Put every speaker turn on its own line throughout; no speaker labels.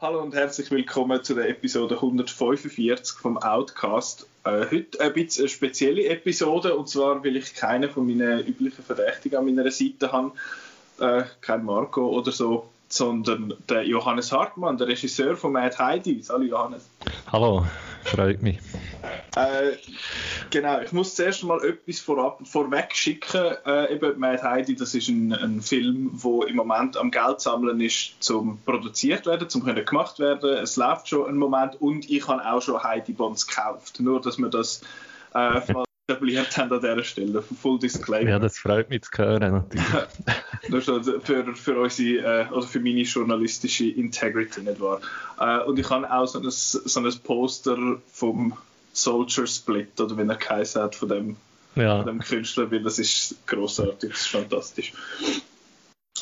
Hallo und herzlich willkommen zu der Episode 145 vom Outcast. Äh, heute ein bisschen eine spezielle Episode und zwar, weil ich keine von meinen üblichen Verdächtigen an meiner Seite habe, äh, kein Marco oder so, sondern der Johannes Hartmann, der Regisseur von Mad Heidi. Hallo Johannes.
Hallo, freut mich.
Äh, genau, ich muss zuerst mal etwas vorab, vorweg schicken. Äh, eben Mad Heidi, das ist ein, ein Film, wo im Moment am Geld sammeln ist, zum produziert werden, zum können gemacht werden. Es läuft schon einen Moment und ich habe auch schon Heidi Bonds gekauft. Nur, dass wir das äh, mal etabliert haben an dieser Stelle. Full Disclaimer.
Ja, das freut mich zu hören, natürlich.
Nur schon für, für unsere, oder für meine journalistische Integrity, nicht wahr? Äh, und ich habe auch so ein, so ein Poster vom Soldier Split, oder wie er geheißen hat, von dem,
Ja,
von dem Künstler, weil das ist großartig, das ist fantastisch.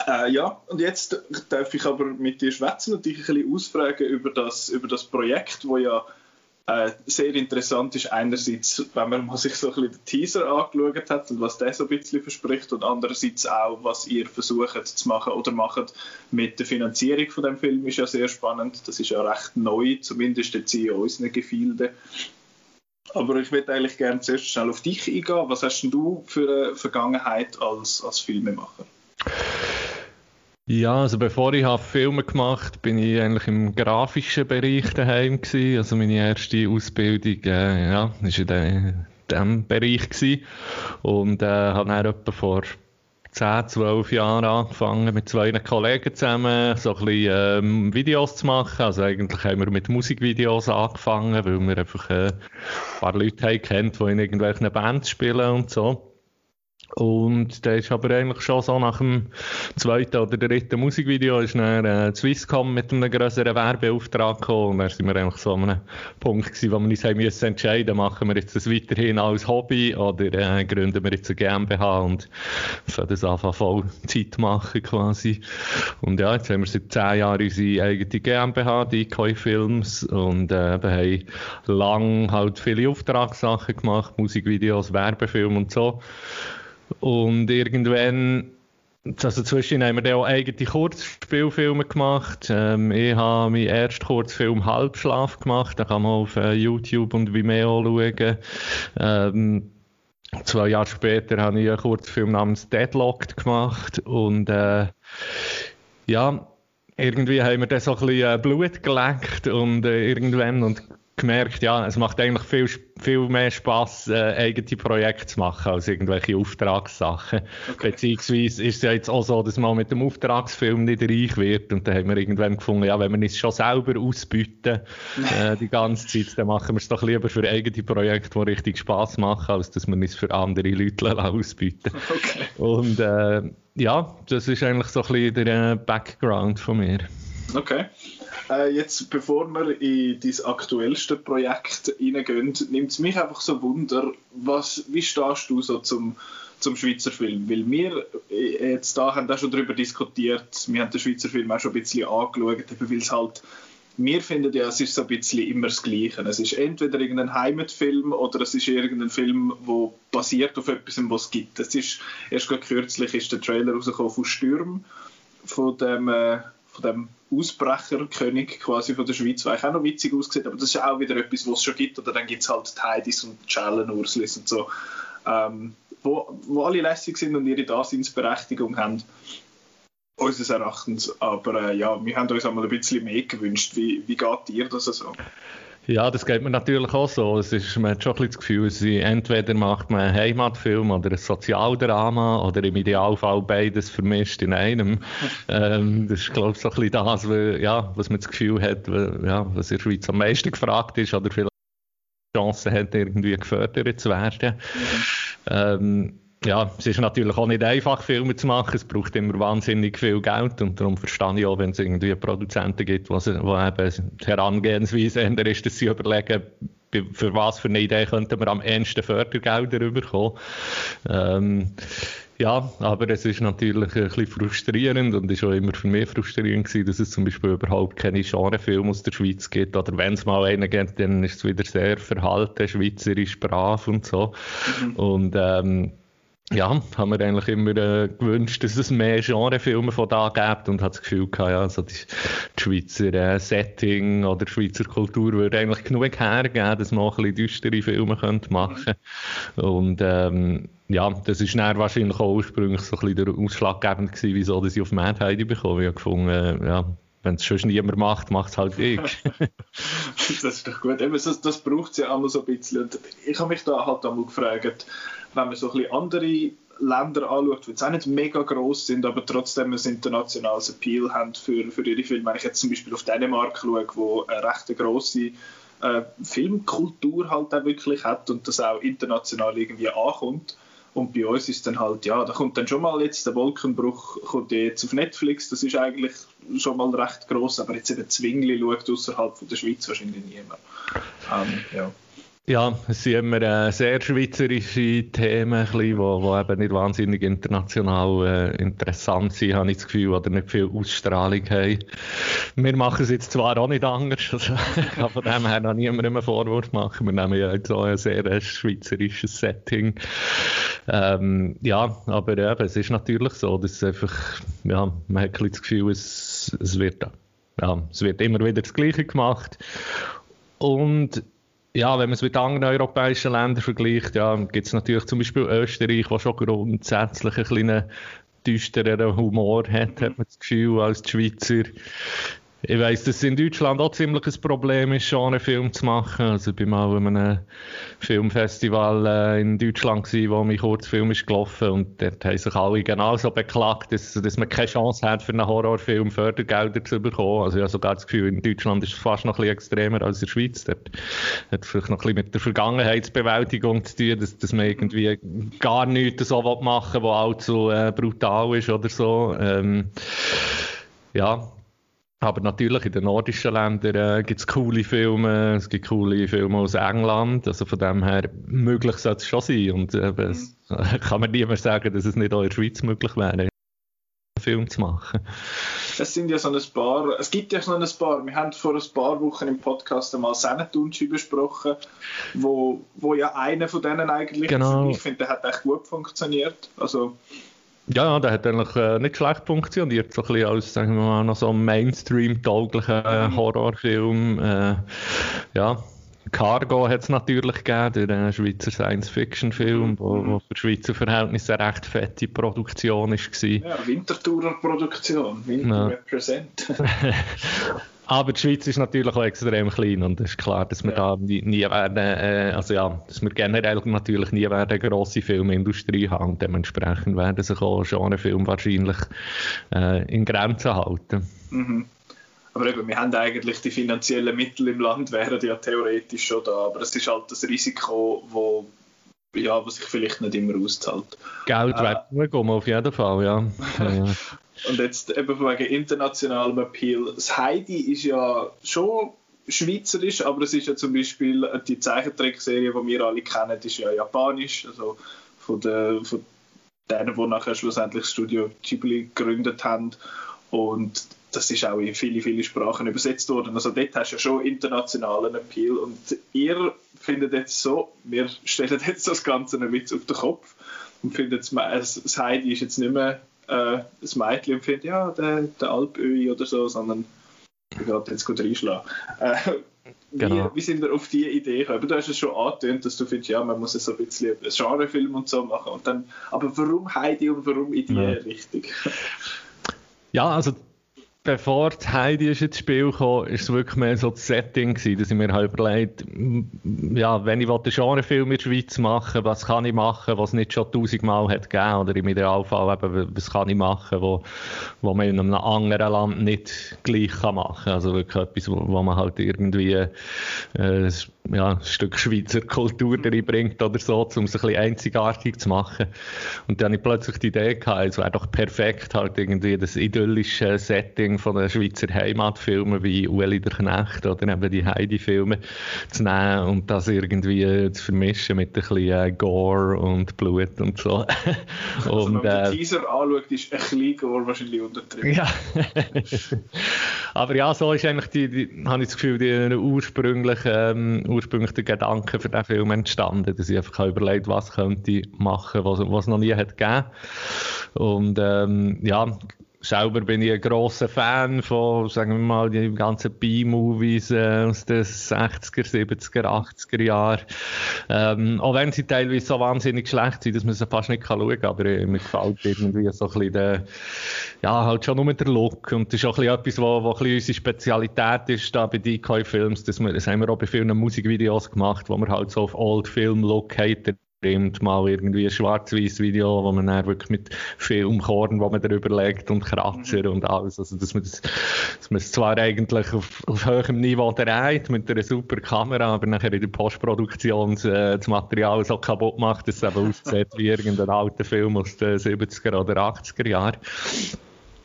Äh, ja, und jetzt darf ich aber mit dir schwätzen und dich ein bisschen ausfragen über das, über das Projekt, wo ja äh, sehr interessant ist. Einerseits, wenn man mal sich so ein bisschen den Teaser angeschaut hat und was der so ein bisschen verspricht und andererseits auch, was ihr versucht zu machen oder macht mit der Finanzierung von dem Film ist ja sehr spannend. Das ist ja recht neu, zumindest jetzt in unseren Gefilden. Aber ich würde eigentlich gerne zuerst schnell auf dich eingehen. Was hast denn du für eine Vergangenheit als, als Filmemacher?
Ja also bevor ich habe Filme gemacht bin ich eigentlich im grafischen Bereich daheim gewesen. Also meine erste Ausbildung äh, ja, ist in dem Bereich gewesen. Und äh, habe dann etwa vor 10, 12 Jahren angefangen, mit zwei Kollegen zusammen so ein bisschen ähm, Videos zu machen. Also eigentlich haben wir mit Musikvideos angefangen, weil wir einfach äh, ein paar Leute haben kennt, die in irgendwelchen Bands spielen und so. Und der ist aber eigentlich schon so nach dem zweiten oder dritten Musikvideo ist dann äh, Swisscom mit einem größeren Werbeauftrag gekommen. Und dann sind wir eigentlich so an einem Punkt gewesen, wo wir uns haben müssen entscheiden, machen wir jetzt das weiterhin als Hobby oder äh, gründen wir jetzt eine GmbH und fangen das einfach voll Zeit machen quasi. Und ja, jetzt haben wir seit zehn Jahren unsere eigene GmbH, die Decoy Films und äh, wir haben lang halt viele Auftragssachen gemacht, Musikvideos, Werbefilme und so. Und irgendwann, also zwischen haben wir dann auch eigene Kurzspielfilme gemacht. Ähm, ich habe meinen ersten Kurzfilm Halbschlaf gemacht. Da kann man auf äh, YouTube und Vimeo schauen. Ähm, zwei Jahre später habe ich einen Kurzfilm namens Deadlocked gemacht. Und äh, ja, irgendwie haben wir dann so ein bisschen äh, Blut geleckt und äh, irgendwann und gemerkt, ja, es macht eigentlich viel, viel mehr Spass, äh, eigene Projekte zu machen, als irgendwelche Auftragssachen.
Okay.
Beziehungsweise ist es ja jetzt auch so, dass man mit dem Auftragsfilm nicht reich wird. Und dann haben wir irgendwann gefunden, ja, wenn wir es schon selber ausbieten, äh, die ganze Zeit, dann machen wir es doch lieber für eigene Projekte, die richtig Spass machen, als dass wir es für andere Leute ausbieten.
Okay.
Und äh, ja, das ist eigentlich so ein bisschen der äh, Background von mir.
Okay. Äh, jetzt, bevor wir in dein aktuellste Projekt reingehen, nimmt es mich einfach so Wunder, was, wie stehst du so zum, zum Schweizer Film? Weil wir äh, jetzt da haben auch schon darüber diskutiert, wir haben den Schweizer Film auch schon ein bisschen angeschaut, weil es halt wir finden ja, es ist so ein bisschen immer das Gleiche. Es ist entweder irgendein Heimatfilm oder es ist irgendein Film, der basiert auf etwas, was es gibt. Es ist, erst kürzlich ist der Trailer rausgekommen von Stürm, von dem, äh, von dem Ausbrecherkönig quasi von der Schweiz, der auch noch witzig aussieht, aber das ist auch wieder etwas, was es schon gibt. Oder dann gibt es halt Heidis und die Schellen Urslis und so, ähm, wo, wo alle lässig sind und ihre Daseinsberechtigung haben unseres Erachtens. Aber äh, ja, wir haben uns einmal ein bisschen mehr gewünscht. Wie, wie geht dir das so?
Ja, das geht mir natürlich auch so. Es ist, man hat schon ein bisschen das Gefühl, sie entweder macht man einen Heimatfilm oder ein Sozialdrama oder im Idealfall beides vermischt in einem. ähm, das ist, glaube ich, so ein bisschen das, weil, ja, was man das Gefühl hat, weil, ja, was in der Schweiz am meisten gefragt ist oder vielleicht Chancen hat, irgendwie gefördert zu werden. Ähm, ja, es ist natürlich auch nicht einfach, Filme zu machen. Es braucht immer wahnsinnig viel Geld und darum verstehe ich auch, wenn es irgendwie Produzenten gibt, wo eben die Herangehensweise ändern ist, dass sie überlegen, für was für eine Idee könnten wir am ehesten Fördergelder bekommen. Ähm, Ja, aber es ist natürlich ein bisschen frustrierend und ist auch immer für mich frustrierend gewesen, dass es zum Beispiel überhaupt keine Genrefilme aus der Schweiz gibt. Oder wenn es mal einen gibt, dann ist es wieder sehr verhalten, schweizerisch brav und so. Mhm. Und ähm, ja, haben wir eigentlich immer äh, gewünscht, dass es mehr Genrefilme von da gibt und hat das Gefühl gehabt, ja, so die, die Schweizer äh, Setting oder die Schweizer Kultur würde eigentlich genug hergeben, dass man auch ein bisschen düstere Filme könnte machen Und ähm, ja, das ist dann wahrscheinlich auch ursprünglich so ein bisschen der Ausschlaggebend gewesen, wieso dass ich auf Mad Heidi bekomme. Ich habe gefunden, äh, ja, wenn es schon niemand macht, macht es halt ich.
das ist doch gut. Eben, das, das braucht es ja einmal so ein bisschen. Und ich habe mich da halt einmal gefragt, wenn man so ein bisschen andere Länder anschaut, die jetzt auch nicht mega groß sind, aber trotzdem ein internationales Appeal haben für, für ihre Filme. Wenn ich jetzt zum Beispiel auf Dänemark schaue, wo eine recht grosse äh, Filmkultur halt auch wirklich hat und das auch international irgendwie ankommt. Und bei uns ist dann halt, ja, da kommt dann schon mal jetzt der Wolkenbruch, kommt jetzt auf Netflix, das ist eigentlich schon mal recht groß, aber jetzt eben Zwingli schaut außerhalb der Schweiz wahrscheinlich niemand. Ähm, ja.
Ja, es sind immer äh, sehr schweizerische Themen, die wo eben nicht wahnsinnig international äh, interessant sind, habe ich das Gefühl, oder nicht viel Ausstrahlung haben. Wir machen es jetzt zwar auch nicht anders, also kann von dem her noch niemandem einen Vorwurf machen. Wir nehmen ja so ein sehr äh, schweizerisches Setting. Ähm, ja, aber eben, es ist natürlich so, dass einfach, ja, man hat ein das Gefühl, es, es, wird, ja, es wird immer wieder das Gleiche gemacht. Und ja, wenn man es mit anderen europäischen Ländern vergleicht, ja, gibt es natürlich zum Beispiel Österreich, wo schon grundsätzlich einen kleinen düstereren Humor hat, hat man das Gefühl, als die Schweizer. Ich weiss, dass es in Deutschland auch ziemlich ein Problem ist, schon einen Film zu machen. Also ich bin mal an einem Filmfestival äh, in Deutschland wo mein Kurzfilm ist gelaufen und dort haben sich alle genauso beklagt, dass, dass man keine Chance hat, für einen Horrorfilm Fördergelder zu bekommen. Also ich habe sogar das Gefühl, in Deutschland ist es fast noch ein bisschen extremer als in der Schweiz. Dort hat vielleicht noch ein bisschen mit der Vergangenheitsbewältigung zu tun, dass, dass man irgendwie gar nichts so machen will, was allzu äh, brutal ist oder so. Ähm, ja, aber natürlich in den nordischen Ländern äh, gibt es coole Filme, es gibt coole Filme aus England, also von dem her möglich sollte es schon sein und äh, mhm. es kann man niemand sagen, dass es nicht auch in der Schweiz möglich wäre, einen Film zu machen.
Es sind ja so ein paar, es gibt ja so ein paar, wir haben vor ein paar Wochen im Podcast einmal Sennetunci besprochen, wo, wo ja einer von denen eigentlich,
genau.
ich finde, der hat echt gut funktioniert, also
ja, der hat eigentlich äh, nicht schlecht funktioniert, so ein bisschen als, sagen wir mal, noch so ein Mainstream-tauglicher mhm. Horrorfilm. Äh, ja, Cargo hat es natürlich gegeben, der Schweizer Science-Fiction-Film, mhm. wo, wo für Schweizer Verhältnisse eine recht fette Produktion war.
Ja, Winterthurer Produktion, Winter ja. Represent.
Aber die Schweiz ist natürlich auch extrem klein und es ist klar, dass wir ja. da nie, nie werden, äh, also ja, dass wir generell natürlich nie werden eine grosse Filmindustrie haben und dementsprechend werden sich auch Genrefilme wahrscheinlich äh, in Grenzen halten.
Mhm. Aber eben, wir haben eigentlich die finanziellen Mittel im Land, wären ja theoretisch schon da, aber es ist halt das Risiko, wo ja, was sich vielleicht nicht immer auszahlt.
Geld äh, wird zugehen, auf jeden Fall, ja. ja.
Und jetzt eben wegen internationalem Appeal. Das Heidi ist ja schon schweizerisch, aber es ist ja zum Beispiel die Zeichentrickserie, die wir alle kennen, ist ja japanisch, also von, der, von denen, die nachher schlussendlich das Studio Ghibli gegründet haben. Und das ist auch in viele, viele Sprachen übersetzt worden. Also dort hast du ja schon internationalen Appeal. Und ihr findet jetzt so, wir stellen jetzt das Ganze ein bisschen auf den Kopf und findet, das Heidi ist jetzt nicht mehr äh, das Mädchen und findet, ja, der, der Alpöi oder so, sondern ich werde jetzt gut reinschlagen. Äh, wie, genau. wie sind wir auf diese Idee gekommen? Du hast es schon angetönt, dass du findest, ja, man muss so ein bisschen einen Genrefilm und so machen. Und dann, aber warum Heidi und warum in diese ja. Richtung?
Ja, also bevor die Heidi ins Spiel kam, ist es wirklich mehr so das Setting gewesen, dass ich mir halt überlegt, ja, wenn ich einen Genrefilm in der Schweiz machen was kann ich machen, was nicht schon tausendmal hat gegeben, oder im Idealfall eben, was kann ich machen, wo, wo man in einem anderen Land nicht gleich kann machen. Also wirklich etwas, wo, wo man halt irgendwie äh, ja, ein Stück Schweizer Kultur reinbringt oder so, um es ein bisschen einzigartig zu machen. Und dann habe ich plötzlich die Idee gehabt, es wäre doch perfekt, halt irgendwie das idyllische Setting Von den Schweizer Heimatfilmen wie Ueli der Knecht oder eben die Heidi-Filme zu nehmen und das irgendwie äh, zu vermischen mit ein bisschen äh, Gore und Blut und so.
und, also, wenn man äh, den Teaser anschaut, ist ein bisschen Gore wahrscheinlich untertrieben.
Ja. Aber ja, so ist eigentlich die, die habe ich das Gefühl, die ursprüngliche, ähm, ursprüngliche Gedanke für den Film entstanden, dass ich einfach überlegt was könnte ich machen, was, was noch nie hat gegeben. Und ähm, ja, selber bin ich ein grosser Fan von, sagen wir mal, den ganzen B-Movies äh, aus den 60er, 70er, 80er Jahren. Ähm, auch wenn sie teilweise so wahnsinnig schlecht sind, dass man sie fast nicht schauen kann, aber äh, mir gefällt irgendwie so ein bisschen der, ja, halt schon nur der Look. Und das ist auch ein bisschen etwas, wo, wo ein bisschen unsere Spezialität ist da bei Decoy Films, das, wir, das haben wir auch bei vielen Musikvideos gemacht, wo wir halt so auf Old Film Look haben bringt mal irgendwie ein schwarz-weiß Video, wo man dann wirklich mit Filmkorn, wo man darüber legt und Kratzer mhm. und alles, also dass man das, dass man es zwar eigentlich auf, auf hohem Niveau dreht mit einer super Kamera, aber nachher in der Postproduktion äh, das Material so kaputt macht, dass es eben aussieht wie irgendein alter Film aus den 70er oder 80er Jahren.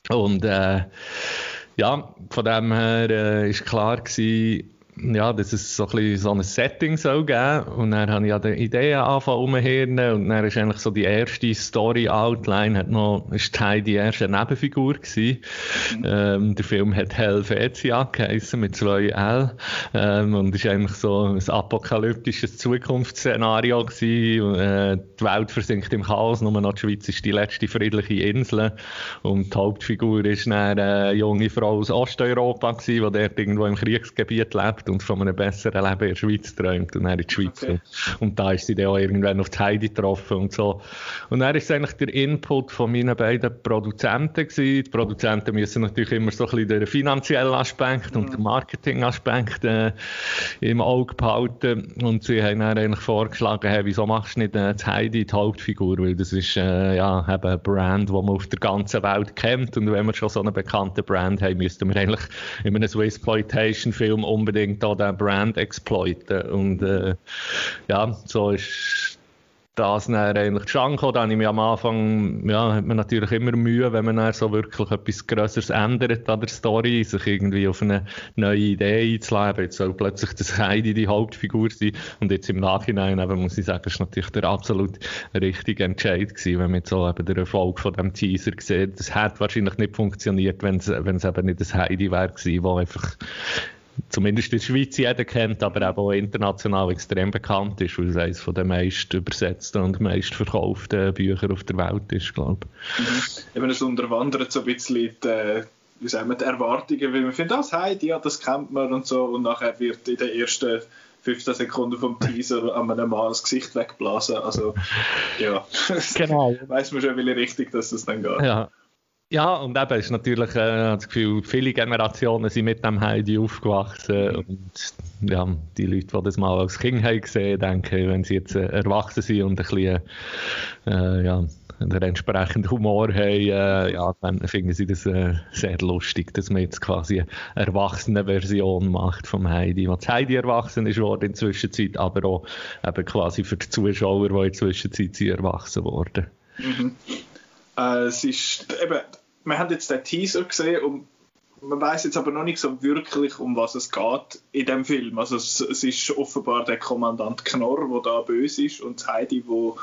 Und äh, ja, von dem her äh, ist klar gewesen, ja, dass es so ein, so ein Setting soll geben und dann habe ich ja die Idee angefangen umzuhören und dann ist eigentlich so die erste Story-Outline hat noch, ist Teil die erste Nebenfigur gewesen. Mhm. Ähm, der Film hat Helvetia geheißen mit zwei L ähm, und ist eigentlich so ein apokalyptisches Zukunftsszenario gewesen. Äh, die Welt versinkt im Chaos, nur noch die Schweiz ist die letzte friedliche Insel und die Hauptfigur ist eine junge Frau aus Osteuropa gewesen, die dort irgendwo im Kriegsgebiet lebt lebt und von einem besseren Leben in der Schweiz träumt und dann in die Schweiz okay. Und da ist sie dann auch irgendwann auf die Heidi getroffen und so. Und dann ist eigentlich der Input von meinen beiden Produzenten gewesen. Die Produzenten müssen natürlich immer so ein bisschen den finanziellen Aspekt mhm. und den Marketingaspekt äh, im Auge behalten. Und sie haben dann eigentlich vorgeschlagen, hey, wieso machst du nicht äh, die Heidi die Hauptfigur? Weil das ist äh, ja eben ein Brand, das man auf der ganzen Welt kennt. Und wenn wir schon so einen bekannten Brand haben, müssten wir eigentlich in einem Swiss-Exploitation-Film unbedingt unbedingt da den Brand exploiten. Und äh, ja, so ist das dann eigentlich zustande gekommen. Dann habe am Anfang, ja, hat man natürlich immer Mühe, wenn man dann so wirklich etwas Größeres ändert an der Story, sich irgendwie auf eine neue Idee einzuleben. Jetzt soll plötzlich das Heidi die Hauptfigur sein. Und jetzt im Nachhinein eben, muss ich sagen, ist natürlich der absolut richtige Entscheid gewesen, wenn man jetzt so eben den Erfolg von dem Teaser sieht. Das hätte wahrscheinlich nicht funktioniert, wenn es, wenn es eben nicht das Heidi wäre gewesen, wo einfach zumindest in der Schweiz jeder kennt, aber auch international extrem bekannt ist, weil es eines den meist übersetzten und meist verkauften Bücher auf der Welt ist, glaube ich.
Eben, es unterwandert so ein bisschen die, wie sagen wir, die Erwartungen, weil man findet, das Heidi, ja, das kennt man und so, und nachher wird in den ersten 15 Sekunden vom Teaser an einem Mann das Gesicht wegblasen, also ja, genau. weiß man schon, wie richtig dass das dann geht.
Ja. Ja, und eben ist natürlich äh, das Gefühl, viele Generationen sind mit dem Heidi aufgewachsen und ja, die Leute, die das mal als Kind haben gesehen, denken, wenn sie jetzt äh, erwachsen sind und ein bisschen äh, ja, einen entsprechenden Humor haben, äh, ja, dann finden sie das äh, sehr lustig, dass man jetzt quasi eine erwachsene Version macht vom Heidi. Was Heidi erwachsen ist worden in der Zwischenzeit, aber auch eben quasi für die Zuschauer, die in der Zwischenzeit sind erwachsen worden.
Mhm. Äh, es ist eben wir haben jetzt den Teaser gesehen und man weiß jetzt aber noch nicht so wirklich, um was es geht in dem Film. Also es, es ist offenbar der Kommandant Knorr, der da böse ist und Heidi, wo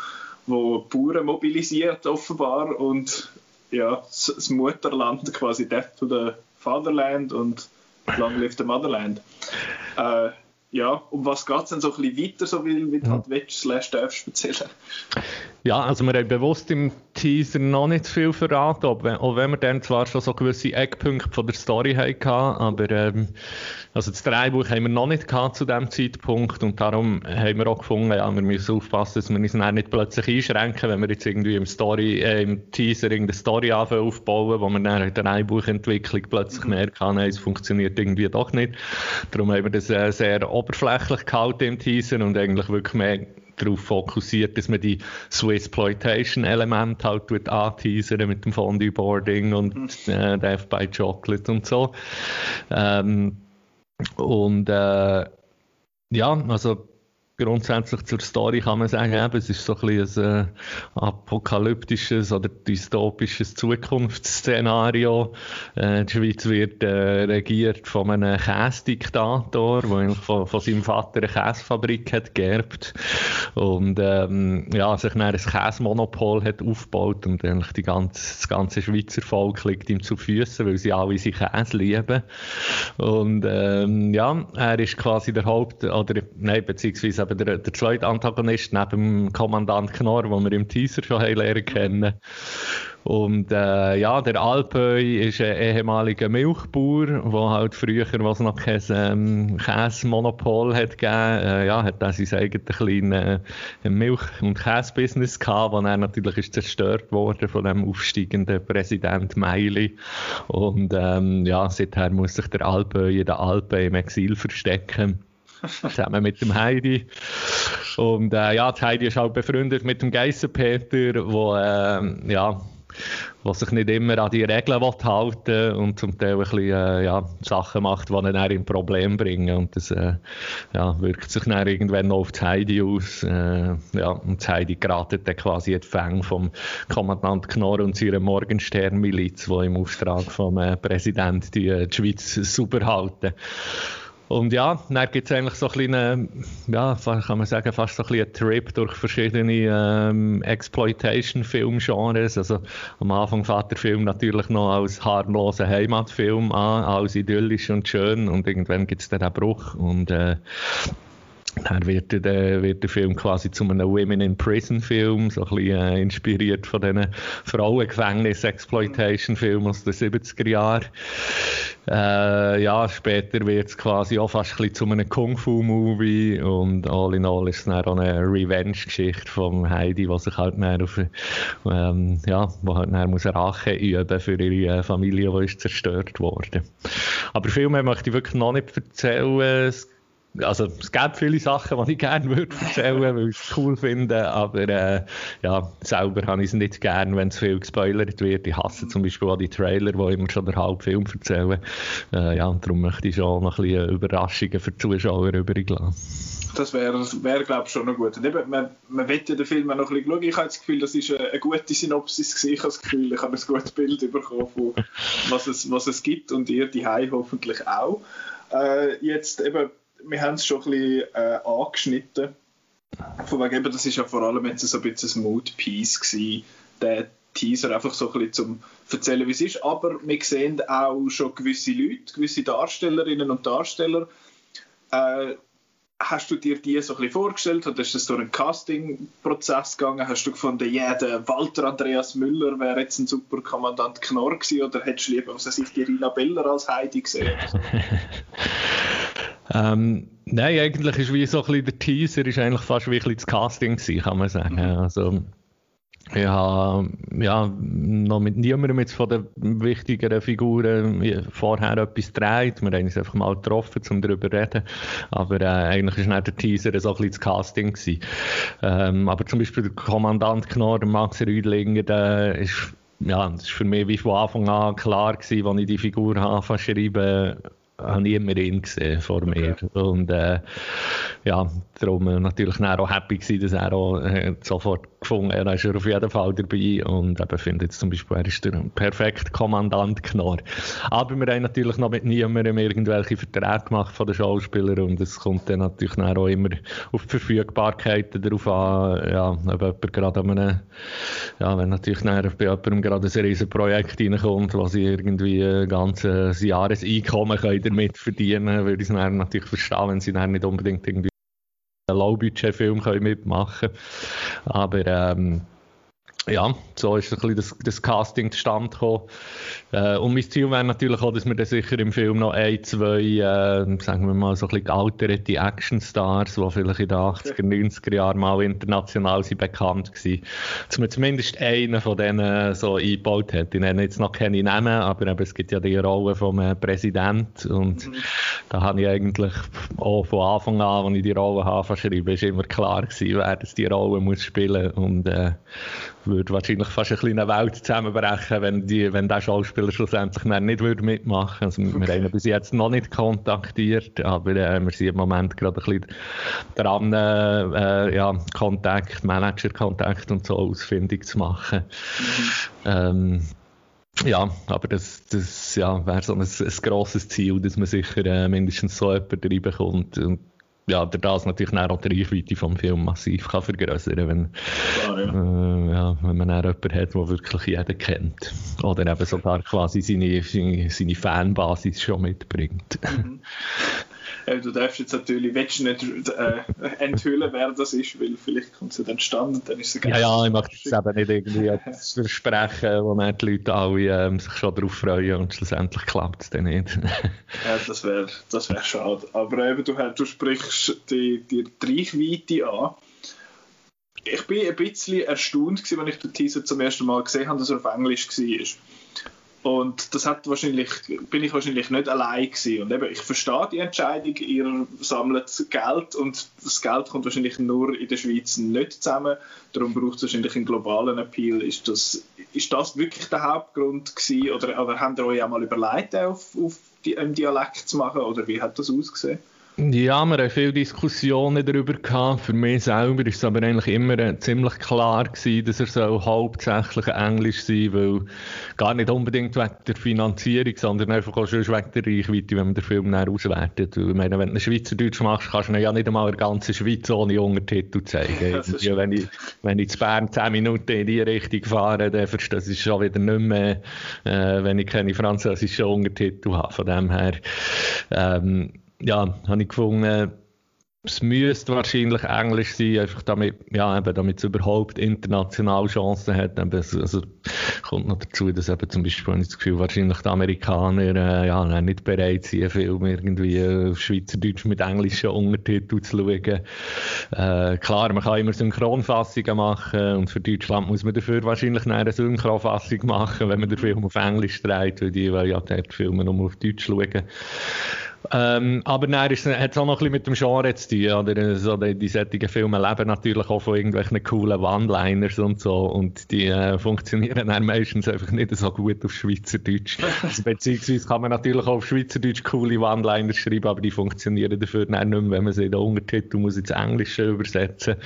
wo Bauern mobilisiert offenbar und ja das, Mutterland quasi Death to the Fatherland und Long Live the Motherland. Äh, ja, um was geht es denn so ein bisschen weiter, so wie, wie du halt willst, slash darfst erzählen?
Ja, also wir haben bewusst im Teaser noch nicht viel verraten, auch wenn wir dann zwar schon so gewisse Eckpunkte von der Story hatten, aber ähm, also das Drehbuch haben wir noch nicht gehabt zu dem Zeitpunkt und darum haben wir auch gefunden, ja, wir müssen aufpassen, dass wir uns nicht plötzlich einschränken, wenn wir jetzt irgendwie im Story, äh, im Teaser irgendeine Story aufbauen, wo wir dann in der Drehbuchentwicklung plötzlich mhm. merken, nein, es funktioniert irgendwie doch nicht. Darum haben wir das äh, sehr oberflächlich gehalten im Teaser und eigentlich wirklich mehr darauf fokussiert, dass man die Swissploitation-Elemente halt anteasern mit dem Fondue-Boarding und mhm. äh, Death by Chocolate und so. Ähm, und äh, ja, also grundsätzlich zur Story kann man sagen, eben, es ist so ein bisschen ein äh, apokalyptisches oder dystopisches Zukunftsszenario. Äh, die Schweiz wird äh, regiert von einem Käsediktator, der von, von seinem Vater eine Käsefabrik hat geerbt und ähm, ja, sich dann ein Käsemonopol hat aufgebaut und eigentlich die ganze, das ganze Schweizer Volk liegt ihm zu Füßen, weil sie alle seinen Käse lieben. Und ähm, ja, er ist quasi der Haupt- oder nein, beziehungsweise eben der, der zweite Antagonist neben dem Kommandant Knorr, den wir im Teaser schon haben lernen kennen. Und äh, ja, der Alpöi ist ein ehemaliger Milchbauer, der halt früher, was noch kein ähm, Käsemonopol hat gegeben, äh, ja, hat er sein eigenes kleines äh, Milch- und Käsebusiness gehabt, das er natürlich ist zerstört worden von dem aufsteigenden Präsident Meili. Und ähm, ja, seither muss sich der Alpöi in der Alpen im Exil verstecken. zusammen mit dem Heidi. Und äh, ja, die Heidi ist auch befreundet mit dem Geissenpeter, wo äh, ja, was sich nicht immer an die Regeln halten und zum Teil ein bisschen, äh, ja, Sachen macht, die ihn dann in Problem bringen. Und das äh, ja, wirkt sich dann irgendwann noch auf die Heidi aus. Äh, ja, und die Heidi geratet dann quasi in die Fänge vom Kommandant Knorr und seiner Morgenstern-Miliz, die im Auftrag vom äh, Präsidenten die, äh, die Schweiz super halten. Und ja, dann gibt es eigentlich so ein einen, ja, kann man sagen, fast so ein Trip durch verschiedene ähm, Exploitation-Film-Genres. Also am Anfang fährt der Film natürlich noch als harmloser Heimatfilm an, als idyllisch und schön und irgendwann gibt es dann einen Bruch und äh, dann wird der, wird der Film quasi zu einem Women in Prison Film, so ein bisschen äh, inspiriert von diesen Frauengefängnis-Exploitation-Filmen aus den 70er Jahren. Äh, ja, später wird es quasi auch fast ein bisschen zu einem Kung-Fu-Movie und all in all ist es dann auch eine Revenge-Geschichte von Heidi, die sich halt dann auf, ähm, ja, wo halt dann muss Rache üben für ihre Familie, die ist zerstört worden. Aber viel mehr möchte ich wirklich noch nicht erzählen. Es also es gibt viele Sachen, die ich gerne würde erzählen, weil ich es cool finde, aber äh, ja, selber habe ich es nicht gerne, wenn es viel gespoilert wird. Ich hasse zum Beispiel auch die Trailer, die immer schon den halben Film erzählen. Äh, ja, und darum möchte ich schon noch ein bisschen Überraschungen für die Zuschauer übrig lassen.
Das wäre, wär, glaube ich, schon noch gut. Und eben, man, man will ja den Film noch ein bisschen schauen. Ich habe das Gefühl, das ist eine, gute Synopsis gewesen. Ich habe das Gefühl, ich habe ein gutes Bild bekommen, was es, was es gibt und ihr die hoffentlich auch. Äh, jetzt eben wir haben es schon ein bisschen äh, angeschnitten. Von wegen, eben, das ist ja vor allem jetzt so ein bisschen ein Mood-Piece gewesen, der Teaser einfach so ein bisschen zum erzählen, wie es ist. Aber wir sehen auch schon gewisse Leute, gewisse Darstellerinnen und Darsteller. Äh, hast du dir die so ein bisschen vorgestellt oder ist das durch einen Casting-Prozess gegangen? Hast du gefunden, ja, der Walter Andreas Müller wäre jetzt ein super Kommandant Knorr gewesen oder hättest du lieber, was weiß ich, die Rina Beller als Heidi gesehen?
Ähm, nein, eigentlich ist wie so ein bisschen der Teaser ist eigentlich fast wie ein bisschen das Casting gewesen, kann man sagen. Mhm. Also, ich habe ja, noch mit niemandem jetzt von den wichtigeren Figuren vorher etwas gedreht. Wir haben uns einfach mal getroffen, um darüber zu reden. Aber äh, eigentlich war der Teaser so ein bisschen das Casting. Gewesen. Ähm, aber zum Beispiel der Kommandant Knorr, Max Rüdlinger, der ist ja, das ist für mich wie von Anfang an klar gewesen, als ich die Figur habe, schreiben habe ich immer ihn gesehen vor mir. Okay. Und äh, ja, darum natürlich auch happy gewesen, dass er auch äh, sofort gefunden hat, er ist auf jeden Fall dabei und eben findet jetzt zum Beispiel, er ist der perfekte Kommandant Knorr. Aber wir haben natürlich noch mit niemandem irgendwelche Verträge gemacht von den Schauspielern und es kommt dann natürlich auch immer auf die Verfügbarkeiten darauf an, ja, ob jemand gerade an einem, ja, wenn natürlich bei jemandem gerade ein riesen Projekt reinkommt, was sie irgendwie ein ganzes Jahreseinkommen können damit verdienen, würde ich es natürlich verstehen, wenn sie dann nicht unbedingt irgendwie einen Low-Budget-Film mitmachen können. Aber ähm, ja, so ist ein bisschen das, das Casting zustande gekommen. Äh, und mein Ziel wäre natürlich auch, dass wir dann sicher im Film noch ein, zwei, äh, sagen wir mal, so ein bisschen gealterte Actionstars, die vielleicht in den 80er, 90er Jahren mal international sind, bekannt waren, dass man zumindest einen von denen so eingebaut hat. Ich nenne jetzt noch keine Namen, aber eben, es gibt ja die Rolle vom äh, Präsident und mhm. da habe ich eigentlich auch von Anfang an, als ich die Rolle habe, verschrieben, ist immer klar gewesen, wer das die Rolle muss spielen und äh, würde wahrscheinlich fast eine kleine Welt zusammenbrechen, wenn, die, wenn der Schauspieler schlussendlich nicht würde mitmachen Also okay. wir haben ihn bis jetzt noch nicht kontaktiert, aber äh, wir sind im Moment gerade ein bisschen dran, äh, ja, Kontakt, Manager-Kontakt und so ausfindig zu machen. Ähm, ja, aber das, das ja, wäre so ein, ein grosses Ziel, dass man sicher äh, mindestens so jemanden reinbekommt. Und ja, das natürlich auch die Reichweite vom Film massiv kann vergrößern wenn, ja. Äh, ja, wenn man dann jemanden hat, der wirklich jeder kennt. Oder eben sogar quasi seine, seine, seine Fanbasis schon mitbringt. Mhm.
Äh, du darfst jetzt natürlich willst nicht äh, enthüllen, wer das ist, weil vielleicht kommt es dann stand und dann ist es
Ja, ja, ich möchte jetzt eben nicht irgendwie etwas versprechen, wo dann die Leute alle ähm, sich schon darauf freuen und schlussendlich klappt es dann nicht.
ja, das wäre das wär schade. Aber eben, du, du sprichst die, die Reichweite an ich bin ein bisschen erstaunt, als ich den Teaser zum ersten Mal gesehen habe, dass er auf Englisch war. Und das hat wahrscheinlich, bin ich wahrscheinlich nicht allein gewesen. Und eben, ich verstehe die Entscheidung, ihr sammelt Geld und das Geld kommt wahrscheinlich nur in der Schweiz nicht zusammen. Darum braucht es wahrscheinlich einen globalen Appeal. Ist das, ist das wirklich der Hauptgrund gewesen? Oder, oder habt ihr euch auch mal überlegt, auf, auf die, einen Dialekt zu machen? Oder wie hat das ausgesehen?
Ja, wir haben viele Diskussionen darüber gehabt. Für mich selber war es aber eigentlich immer äh, ziemlich klar gewesen, dass er so hauptsächlich Englisch sein weil gar nicht unbedingt wegen der Finanzierung, sondern einfach auch schon wegen der Reichweite, wenn man den Film dann auswertet. Ich meine, wenn du einen Schweizerdeutsch machst, kannst du ja nicht einmal in der ganzen Schweiz ohne Untertitel zeigen. ja, wenn, ich, wenn ich zu Bern 10 Minuten in die Richtung fahre, dann verstehe ich schon wieder nicht mehr, äh, wenn ich keine französischen Untertitel habe. Von dem her, ähm, ja, habe ich gefunden, es müsste wahrscheinlich Englisch sein, einfach damit, ja, eben, damit es überhaupt international Chancen hat. Also, kommt noch dazu, dass eben zum Beispiel, habe ich das Gefühl, wahrscheinlich die Amerikaner, äh, ja, nicht bereit sind, einen Film irgendwie äh, auf Schweizerdeutsch mit englischen Untertiteln zu schauen. Äh, klar, man kann immer Synchronfassungen machen und für Deutschland muss man dafür wahrscheinlich eine Synchronfassung machen, wenn man den Film auf Englisch dreht, weil die, weil ja, die Filme nur auf Deutsch schauen. Ähm, aber dann hat es auch noch ein bisschen mit dem Genre zu tun. Oder? So, die, die solchen Filme leben natürlich auch von irgendwelchen coolen One-Liners und so. Und die äh, funktionieren dann meistens einfach nicht so gut auf Schweizerdeutsch. also, beziehungsweise kann man natürlich auch auf Schweizerdeutsch coole One-Liners schreiben, aber die funktionieren dafür dann nicht mehr, wenn man sie in den Untertitel muss ins Englische übersetzen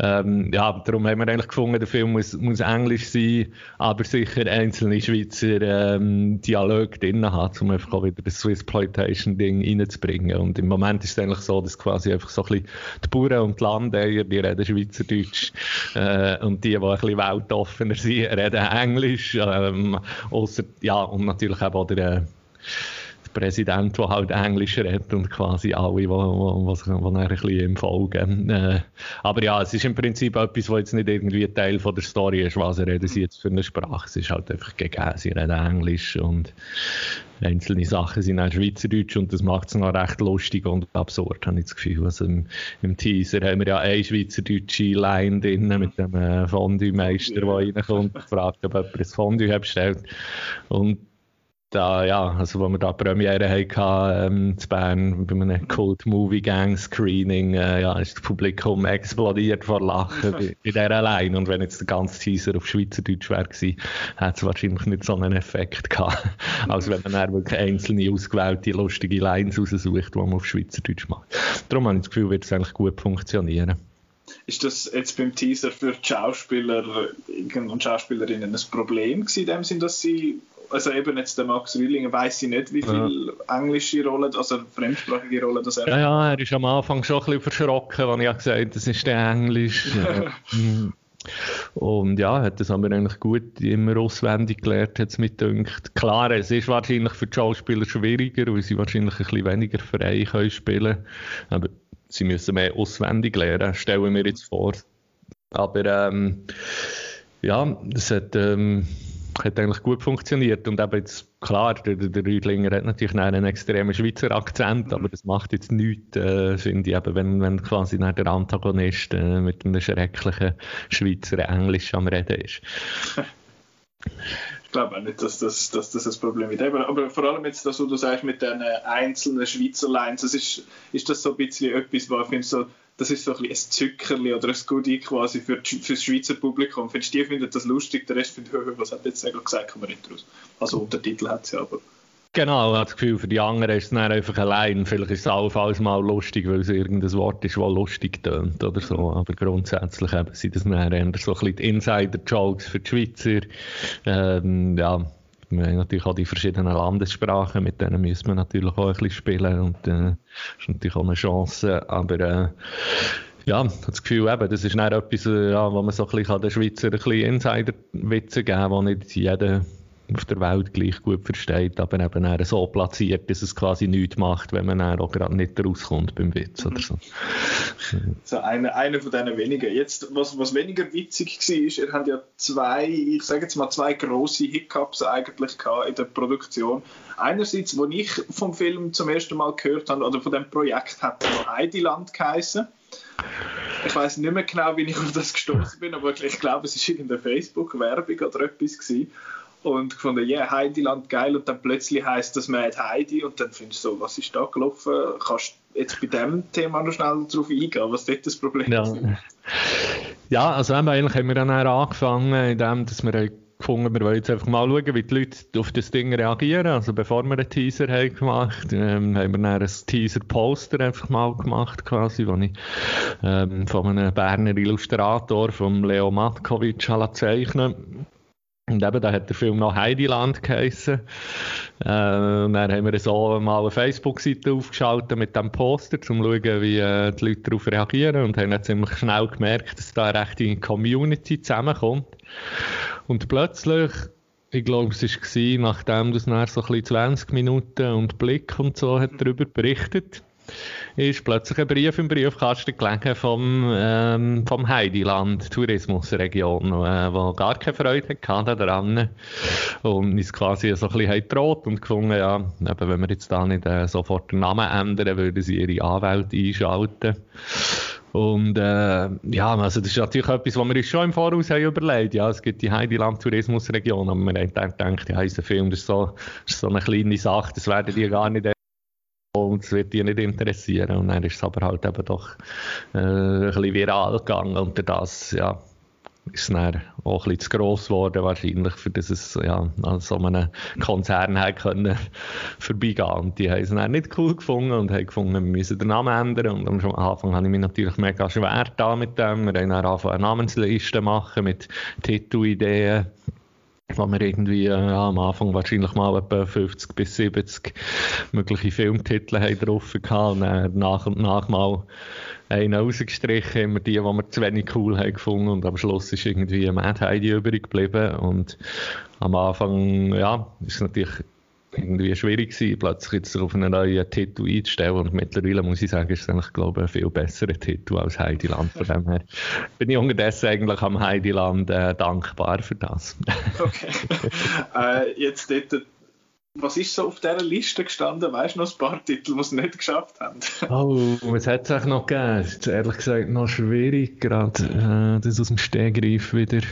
ähm, Ja, darum haben wir eigentlich gefunden, der Film muss, muss Englisch sein, aber sicher einzelne Schweizer ähm, Dialoge drin haben, um einfach auch wieder das Swiss Plantation Ding reinzubringen. Und im Moment ist es eigentlich so, dass quasi einfach so ein bisschen die Bauern und die Landeier, die reden Schweizerdeutsch äh, und die, die ein bisschen weltoffener sind, reden Englisch. Ähm, ausser, ja, und natürlich auch der äh, Präsident, der halt Englisch redet und quasi alle, die, ein bisschen folgen. Äh, aber ja, es ist im Prinzip etwas, was jetzt nicht irgendwie Teil von der Story ist, was reden sie jetzt für eine Sprache. Es ist halt einfach gegeben, sie reden Englisch und einzelne Sachen sind auch Schweizerdeutsch und das macht es noch recht lustig und absurd, habe ich das Gefühl. Also im, im Teaser haben wir ja eine schweizerdeutsche Line drin mit dem äh, Fondue-Meister, der reinkommt und fragt, ob jemand ein Fondue bestellt. Und da, ja, also wo wir da Premiere hatten, ähm, zu Bern, bei einem Cult Movie Gang Screening, äh, ja, ist das Publikum explodiert vor Lachen bei, der allein. Und wenn jetzt der ganze Teaser auf Schweizerdeutsch wäre gewesen, hätte es wahrscheinlich nicht so einen Effekt gehabt. als wenn man wirklich einzelne ausgewählte lustige Lines raussucht, die man auf Schweizerdeutsch macht. Darum habe ich das Gefühl, wird es eigentlich gut funktionieren.
Ist das jetzt beim Teaser für die Schauspieler und Schauspielerinnen ein Problem gewesen, in dem Sinn, dass sie also eben jetzt der Max Rühlinger weiß ich nicht, wie viel ja. englische Rollen, also fremdsprachige Rollen das
er Ja, ja, er ist am Anfang schon ein bisschen verschrocken, als ich gesagt habe, das ist der Englisch. Und ja, hat das aber eigentlich gut immer auswendig gelernt, hat es mir gedacht. Klar, es ist wahrscheinlich für die Schauspieler schwieriger, weil sie wahrscheinlich ein bisschen weniger frei können spielen Aber sie müssen mehr auswendig lernen, stellen wir jetzt vor. Aber ähm, ja, es hat... Ähm, hat eigentlich gut funktioniert. Und eben jetzt, klar, der, der Rüdlinger hat natürlich einen extremen Schweizer Akzent, aber das macht jetzt nichts, äh, finde ich, eben, wenn, wenn quasi der Antagonist äh, mit einem schrecklichen Schweizer Englisch am Reden ist.
Ich glaube auch nicht, dass das, dass das ein Problem ist. Aber, aber vor allem jetzt, das, was du sagst mit den einzelnen Schweizer Lines, das ist, ist das so ein bisschen etwas, wo ich finde, so, das ist so ein, ein Zückerli oder ein Goodie quasi für, für das Schweizer Publikum. Findest du, die finden das lustig, der Rest findet, was hat jetzt gesagt, kommen wir nicht raus. Also Untertitel hat sie aber.
Genau, ich habe das Gefühl, für die anderen ist es dann einfach allein. Vielleicht ist es allenfalls mal lustig, weil es irgendein Wort ist, das lustig tönt oder so. Aber grundsätzlich sind das dann eher so ein bisschen Insider-Jokes für die Schweizer. Ähm, ja, wir haben natürlich auch die verschiedenen Landessprachen, mit denen müssen wir natürlich auch ein bisschen spielen und äh, ist natürlich auch eine Chance. Aber äh, ja, das Gefühl eben, das ist dann etwas, äh, ja, wo man so ein bisschen den Schweizer ein bisschen Insider-Witze geben kann, wo nicht jeder auf der Welt gleich gut versteht, aber eben so platziert, dass es quasi nichts macht, wenn man auch gerade nicht rauskommt beim Witz oder so.
So einer eine von diesen wenigen. Jetzt, was, was weniger witzig war, ist, ihr habt ja zwei, ich sage jetzt mal zwei grosse Hiccups eigentlich in der Produktion. Einerseits, wo ich vom Film zum ersten Mal gehört habe, oder von dem Projekt, hat noch Heidiland geheißen. Ich weiß nicht mehr genau, wie ich auf das gestoßen bin, aber ich glaube, es war irgendeine Facebook-Werbung oder etwas gewesen und gefunden, ja, yeah, Heidiland geil und dann plötzlich heißt das Mad Heidi und dann findest du so, was ist da gelaufen? Kannst du jetzt bei dem Thema noch schnell drauf eingehen, was dort das Problem
ja. ist? Ja, also eigentlich haben wir dann angefangen, indem dass wir gefunden, wir wollen jetzt einfach mal schauen, wie die Leute auf das Ding reagieren. Also bevor wir einen Teaser haben gemacht, ähm, haben wir dann ein Teaser-Poster einfach mal gemacht, quasi, wo ich ähm, von einem Berner Illustrator, von Leo Matkovic, zeichnen und eben, da hat der Film noch Heidiland geheissen. Äh, und dann haben wir so mal eine Facebook-Seite aufgeschaltet mit dem Poster, um zu schauen, wie äh, die Leute darauf reagieren. Und haben dann ziemlich schnell gemerkt, dass da eine rechte Community zusammenkommt. Und plötzlich, ich glaube, es war, nachdem das nach so ein bisschen 20 Minuten und Blick und so hat darüber berichtet, ist plötzlich ein Brief im Briefkasten gelegen vom, ähm, vom Heidiland Tourismusregion, äh, wo gar keine Freude hatte daran und ist quasi so ein bisschen gedroht und gefunden, ja, eben, wenn wir jetzt da nicht äh, sofort den Namen ändern, würden sie ihre Anwälte einschalten. Und äh, ja, also das ist natürlich etwas, was wir uns schon im Voraus haben überlegt. Ja, es gibt die Heidiland Tourismusregion, aber wir haben gedacht, ja, unser Film das ist, so, das ist so eine kleine Sache, das werden die gar nicht und es wird die nicht interessieren. Und dann ist es aber halt eben doch äh, ein bisschen viral gegangen und das, ja, ist dann auch ein bisschen zu gross geworden wahrscheinlich, für das es ja, an so einem Konzern können vorbeigehen Und die haben es dann nicht cool gefunden und haben gefunden, wir müssen den Namen ändern. Und am Anfang habe ich mich natürlich mega schwer da mit dem. Wir haben dann angefangen, eine Namensliste machen mit Titelideen wo wir irgendwie ja, am Anfang wahrscheinlich mal etwa 50 bis 70 mögliche Filmtitel haben drauf gehabt und dann nach und nach mal einen rausgestrichen, immer die, die wir zu wenig cool haben gefunden und am Schluss ist irgendwie Mad Heidi übrig geblieben und am Anfang, ja, ist natürlich irgendwie schwierig gewesen, plötzlich jetzt auf einen neuen Titel einzustellen. Und mittlerweile muss ich sagen, ist es eigentlich, glaube ich, ein viel besserer Titel als Heidiland. Von dem her bin ich unterdessen eigentlich am Heidiland äh, dankbar für das.
okay. äh, jetzt dort, was ist so auf dieser Liste gestanden? Weißt du noch ein paar Titel, die es nicht geschafft haben?
oh, was hat es eigentlich noch gegeben? Es ist ehrlich gesagt noch schwierig, gerade äh, das aus dem Stegreif wieder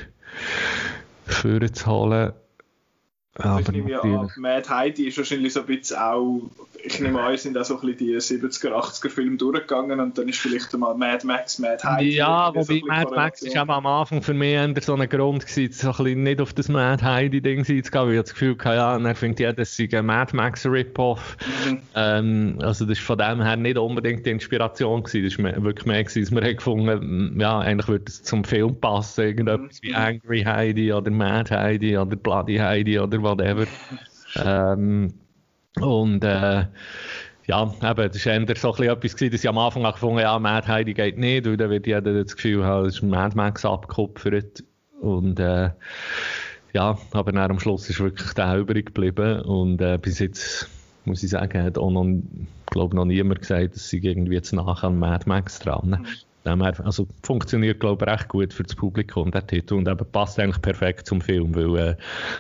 vorzuholen.
Also ich nehme ja an, Mad Heidi ist wahrscheinlich so ein bisschen auch ich nehme an, sind auch so ein bisschen die 70er, 80er Filme durchgegangen und dann ist vielleicht einmal Mad Max, Mad Heidi.
Ja, wobei so Mad Max ist aber am Anfang für mich eher so ein Grund gewesen, so ein bisschen nicht auf das Mad Heidi-Ding zu gehen, weil ich das Gefühl hatte, ja, dann findet jeder, das sei ein Mad Max Rip-Off. Mhm. Ähm, also das war von dem her nicht unbedingt die Inspiration gewesen, das war wirklich mehr gewesen, dass wir haben gefunden, ja, eigentlich würde es zum Film passen, irgendetwas mhm. wie Angry Heidi oder Mad Heidi oder Bloody Heidi oder whatever. ähm, und äh, ja, eben, das war eher so etwas, dass ich am Anfang gefunden ja, Mad Heidi geht nicht, weil dann wird jeder das Gefühl haben, das ist Mad Max abgekupfert. Und äh, ja, aber dann am Schluss ist wirklich der übrig geblieben. Und äh, bis jetzt, muss ich sagen, hat auch noch, glaube noch niemand gesagt, dass sie irgendwie jetzt nachher an Mad Max dran. Mhm. Also funktioniert, glaube ich, recht gut für das Publikum, der Titel. Und eben passt eigentlich perfekt zum Film, weil äh,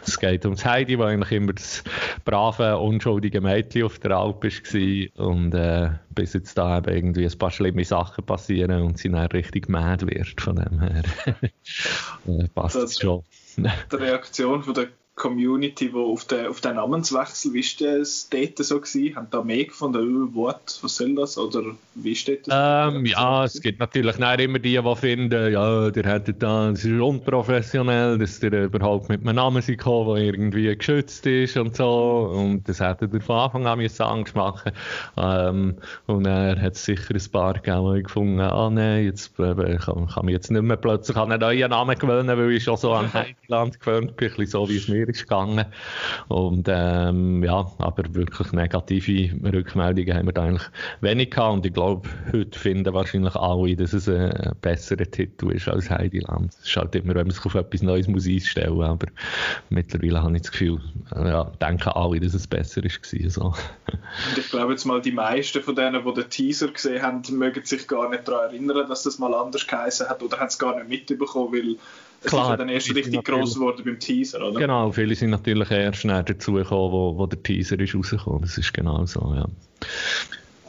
es geht ums Heidi, wo eigentlich immer das brave, unschuldige Mädchen auf der Alp war. Und äh, bis jetzt da eben irgendwie ein paar schlimme Sachen passieren und sie dann richtig mad wird von dem her. äh, passt das schon.
die Reaktion von der Community, die auf den, auf den Namenswechsel, wie war das dort so gewesen? Haben da mehr gefunden, oh, what, was soll das? Oder wie ist das?
Ähm, ja, es gibt natürlich nicht immer die, die finden, ja, der hätte da, das ist unprofessionell, dass der überhaupt mit einem Namen gekommen, der irgendwie geschützt ist und so. Und das hätte er von Anfang an müssen Angst machen ähm, Und er hat sicher ein paar gegeben, gefunden ah nein, jetzt äh, kann, kann mich jetzt nicht mehr plötzlich an einen neuen Namen gewöhnen, weil ich schon so an Heiland gewöhnt bin, so wie es mir ist gegangen. Und ähm, ja, aber wirklich negative Rückmeldungen haben wir da eigentlich wenig gehabt. Und ich glaube, heute finden wahrscheinlich alle, dass es ein besserer Titel ist als Heidiland. Es ist halt immer, wenn man sich auf etwas Neues muss einstellen muss. Aber mittlerweile habe ich das Gefühl, ja, denken alle, dass es besser war. So.
Und ich glaube jetzt mal, die meisten von denen, die den Teaser gesehen haben, mögen sich gar nicht daran erinnern, dass das mal anders geheißen hat oder haben es gar nicht mitbekommen, weil es ist ja dann erst richtig groß geworden beim Teaser, oder?
Genau, viele sind natürlich erst schnell dazugekommen, wo, wo der Teaser ist rausgekommen. Das ist genau so, ja.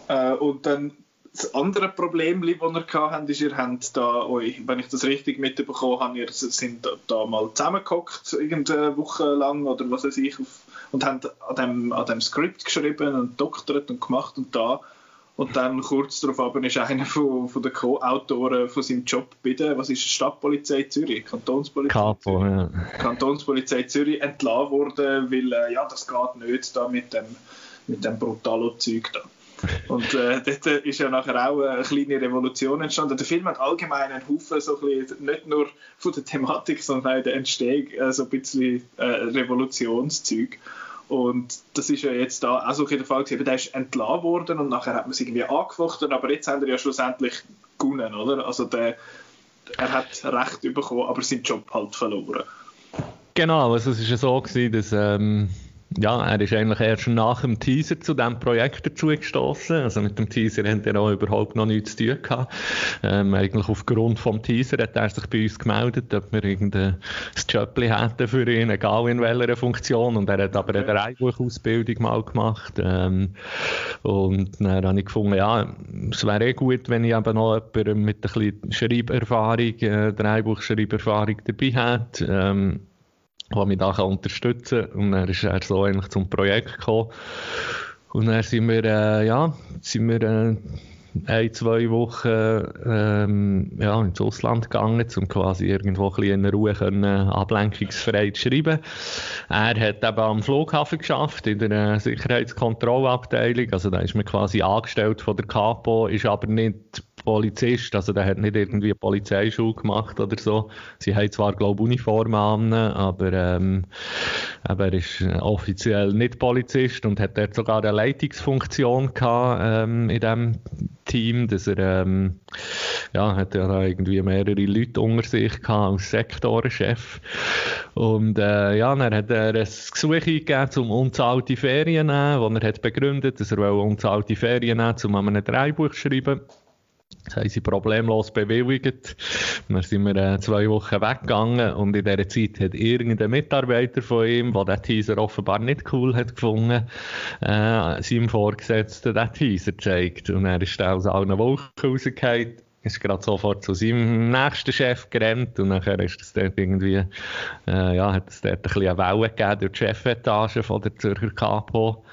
Äh, und dann das andere Problem, das ihr habt, ist, ihr habt da, wenn ich das richtig mitbekommen habe, ihr sind da mal zusammengehockt, irgendeine Woche lang oder was weiß ich, auf, und habt an dem, an dem Skript geschrieben und doktert und gemacht und da und dann kurz darauf aber ist einer von, von den Co-Autoren von seinem Job bei der, was ist Stadtpolizei Zürich, Kantonspolizei
Capo,
Zürich,
ja.
Kantonspolizei Zürich entlassen worden, weil äh, ja, das geht nicht da mit dem, mit dem Brutalo-Zeug da. Und äh, dort ist ja nachher auch eine kleine Revolution entstanden. Der Film hat allgemein einen Haufen, so ein bisschen, nicht nur von der Thematik, sondern auch der Entstehung, äh, so ein bisschen äh, Revolutionszeug. Und das ist ja jetzt da auch so der Fall gewesen. Der ist entlassen worden und nachher hat man es irgendwie angefochten, aber jetzt haben wir ja schlussendlich gewonnen, oder? Also der, er hat Recht bekommen, aber seinen Job halt verloren.
Genau, also es ist ja so gewesen, dass ähm, ja, er ist eigentlich erst nach dem Teaser zu diesem Projekt dazu. Also mit dem Teaser hat er auch überhaupt noch nichts zu tun gehabt. Ähm, eigentlich aufgrund vom Teaser hat er sich bei uns gemeldet, ob wir irgendein Job hätten für ihn, egal in welcher Funktion. Und er hat aber eine Dreibuchausbildung mal gemacht. Ähm, und dann habe ich gefunden, ja, es wäre eh gut, wenn ich eben noch jemanden mit ein bisschen Schreiberfahrung, äh, Dreibuchschreiberfahrung dabei hätte. Ähm, der mich da unterstützen kann. Und dann ist er so eigentlich zum Projekt gekommen. Und dann sind wir, äh, ja, sind wir äh, ein, zwei Wochen ähm, ja, ins Ausland gegangen, um quasi irgendwo ein bisschen in Ruhe können, ablenkungsfrei zu schreiben. Er hat eben am Flughafen geschafft, in der Sicherheitskontrollabteilung. Also da ist man quasi angestellt von der Capo, ist aber nicht Polizist, also der hat nicht irgendwie eine Polizeischule gemacht oder so. Sie haben zwar, glaube ich, Uniformen an, aber, ähm, er ist offiziell nicht Polizist und hat dort sogar eine Leitungsfunktion gehabt, ähm, in diesem Team, dass er, ähm, ja, hat ja irgendwie mehrere Leute unter sich gehabt als Sektorenchef. Und, äh, ja, dann hat er ein Gesuch eingegeben, um unzahlte Ferien zu nehmen, wo er hat begründet, dass er unzahlte Ferien nehmen will, um an einem Dreibuch zu schreiben. Das haben sie problemlos bewilligt. Dann sind wir äh, zwei Wochen weggegangen und in dieser Zeit hat irgendein Mitarbeiter von ihm, der den Teaser offenbar nicht cool hat gefunden, äh, seinem Vorgesetzten den Teaser gezeigt. Und er ist aus allen Wolken rausgefallen ist gerade sofort zu seinem nächsten Chef gerannt und nachher ist es dort irgendwie, äh, ja, hat es dort ein bisschen eine Welle gegeben durch die Chefetage von der Zürcher Capo.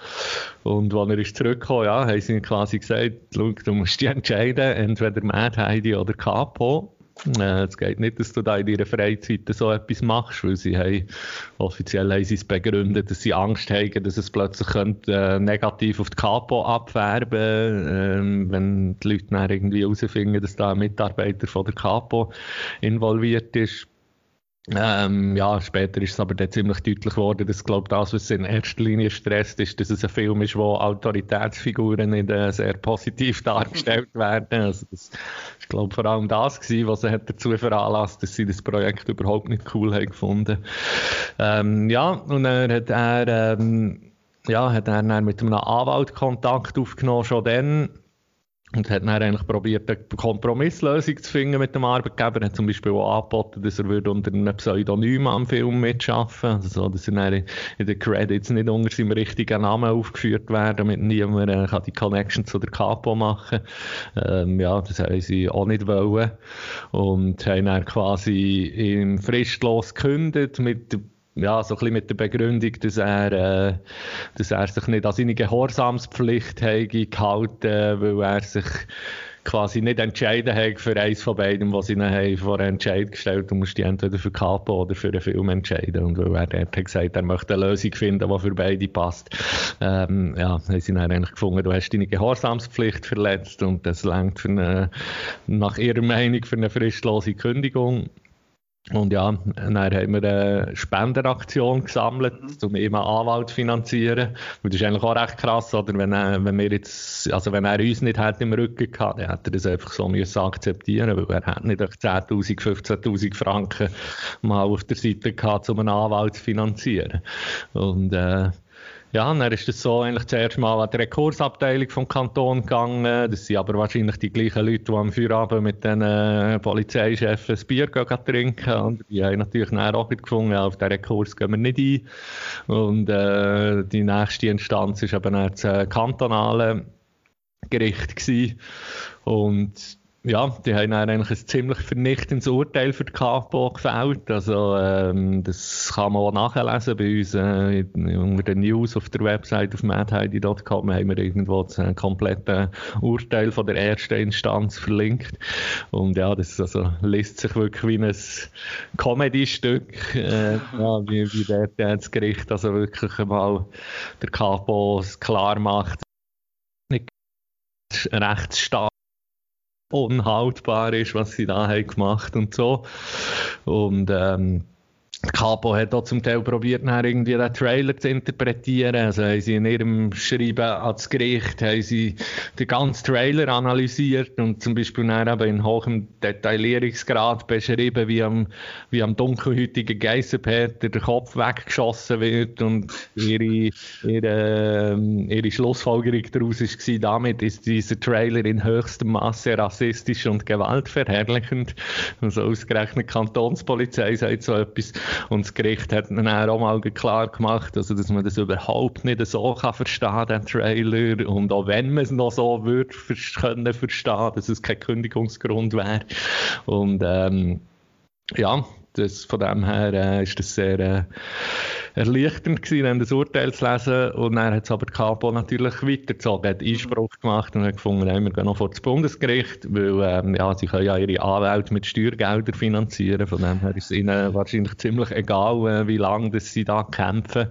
Und als er ist zurückgekommen, ja, haben sie ihm quasi gesagt, du musst dich entscheiden, entweder Mad Heidi oder Capo. Äh, es geht nicht, dass du da in deiner Freizeit so etwas machst, weil sie haben, offiziell haben sie es begründet, dass sie Angst haben, dass es plötzlich könnte, äh, negativ auf die Kapo abfärben äh, wenn die Leute dann irgendwie herausfinden, dass da ein Mitarbeiter von der Kapo involviert ist. Ähm, ja, später ist es aber dann ziemlich deutlich geworden, dass, glaube das, was in erster Linie stresst, ist, dass es ein Film ist, wo Autoritätsfiguren nicht äh, sehr positiv dargestellt werden. Also das ist, glaube vor allem das gewesen, was er dazu veranlasst, dass sie das Projekt überhaupt nicht cool haben gefunden. Ähm, ja, und dann hat er, ähm, ja, hat er dann mit einem Anwalt Kontakt aufgenommen, schon dann, und hat dann eigentlich probiert, eine Kompromisslösung zu finden mit dem Arbeitgeber. Er hat zum Beispiel auch angeboten, dass er würde unter einem Pseudonym am Film mitarbeiten also so, dass er dann in den Credits nicht unter seinem richtigen Namen aufgeführt werden damit niemand äh, die Connection zu der Capo machen ähm, Ja, das haben sie auch nicht wollen. Und haben dann quasi im fristlos gekündigt mit ja, so ein bisschen mit der Begründung, dass er, äh, dass er sich nicht an seine Gehorsamspflicht hätte gehalten, weil er sich quasi nicht entscheiden hat für eins von beiden, was sie ihnen haben vor einen Entscheid gestellt Du musst dich entweder für Capo oder für einen Film entscheiden. Und weil er dort hat gesagt, er möchte eine Lösung finden, die für beide passt, ähm, ja, haben sie dann eigentlich gefunden, du hast deine Gehorsamspflicht verletzt und das längt für eine, nach ihrer Meinung für eine fristlose Kündigung. Und ja, dann haben wir eine Spenderaktion gesammelt, mhm. um eben einen Anwalt zu finanzieren. Und das ist eigentlich auch recht krass, oder? Wenn, er, wenn wir jetzt, also wenn er uns nicht hätte im Rücken gehabt, dann hätte er das einfach so müssen akzeptieren, weil er hätte nicht 10.000, 15.000 Franken mal auf der Seite gehabt, um einen Anwalt zu finanzieren. Und, äh, ja, dann ist das so eigentlich zuerst mal an die Rekursabteilung vom Kanton gegangen. Das sind aber wahrscheinlich die gleichen Leute, die am Feierabend mit den äh, Polizeichefs ein Bier gehen, trinken. Und die haben natürlich dann auch gefunden, auf den Rekurs gehen wir nicht ein. Und äh, die nächste Instanz war eben das äh, kantonale Gericht gewesen. Und ja, die haben eigentlich ein ziemlich vernichtendes Urteil für die Capo gefällt. Also, ähm, das kann man auch nachlesen bei uns äh, unter den News auf der Website auf madheidi.com haben wir irgendwo das äh, komplette Urteil von der ersten Instanz verlinkt. Und ja, das also, liest sich wirklich wie ein Comedy-Stück, äh, ja, wie, wie der, das Gericht also wirklich mal der Capo klar macht, nicht Rechtsstaat unhaltbar ist, was sie da gemacht und so. Und ähm, Capo hat auch zum Teil probiert, irgendwie den Trailer zu interpretieren. Also haben sie in ihrem Schreiben ans Gericht haben sie den ganzen Trailer analysiert und zum Beispiel dann eben in hohem Detaillierungsgrad beschrieben, wie am, wie am dunkelhäutigen Geissenpeter der Kopf weggeschossen wird und ihre, ihre, ähm, ihre Schlussfolgerung daraus war, damit ist dieser Trailer in höchstem Maße rassistisch und gewaltverherrlichend. Also ausgerechnet Kantonspolizei sagt so etwas. Und das Gericht hat dann auch mal klar gemacht, also, dass man das überhaupt nicht so kann verstehen, den Trailer. Und auch wenn man es noch so würde können verstehen, dass es kein Kündigungsgrund wäre. Und ähm, ja, das, von dem her äh, ist das sehr äh, erleichternd gewesen, das Urteil zu lesen. Und dann hat es aber Capo natürlich weitergezogen, hat Einspruch gemacht und hat gefunden, nein, wir gehen noch vor das Bundesgericht, weil ähm, ja, sie können ja ihre Anwälte mit Steuergeldern finanzieren. Von dem her ist es ihnen wahrscheinlich ziemlich egal, äh, wie lange sie da kämpfen,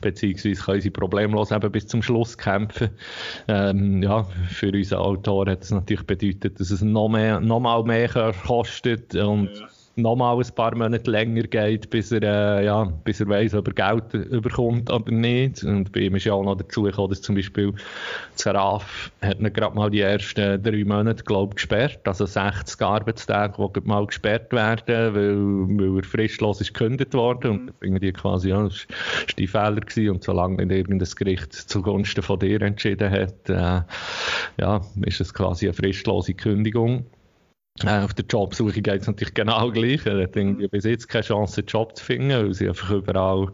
beziehungsweise können sie problemlos eben bis zum Schluss kämpfen. Ähm, ja, für unseren Autor hat es natürlich bedeutet, dass es noch, mehr, noch mal mehr kostet und ja nochmal ein paar Monate länger geht, bis er, äh, ja, bis er weiss, ob er Geld überkommt oder nicht. Und bei ihm ist ja auch noch dazu gekommen, dass zum Beispiel Zaraf hat ihn gerade mal die ersten drei Monate, glaube gesperrt. Also 60 Arbeitstage, die mal gesperrt werden, weil, weil er fristlos ist gekündigt worden. Und dann finden die quasi, ja, das war dein Fehler gewesen. Und solange nicht irgendein Gericht zugunsten von dir entschieden hat, äh, ja, ist es quasi eine fristlose Kündigung. Äh, auf der Jobsuche geht es natürlich genau gleich. Er hat irgendwie bis jetzt keine Chance, einen Job zu finden, weil sie einfach überall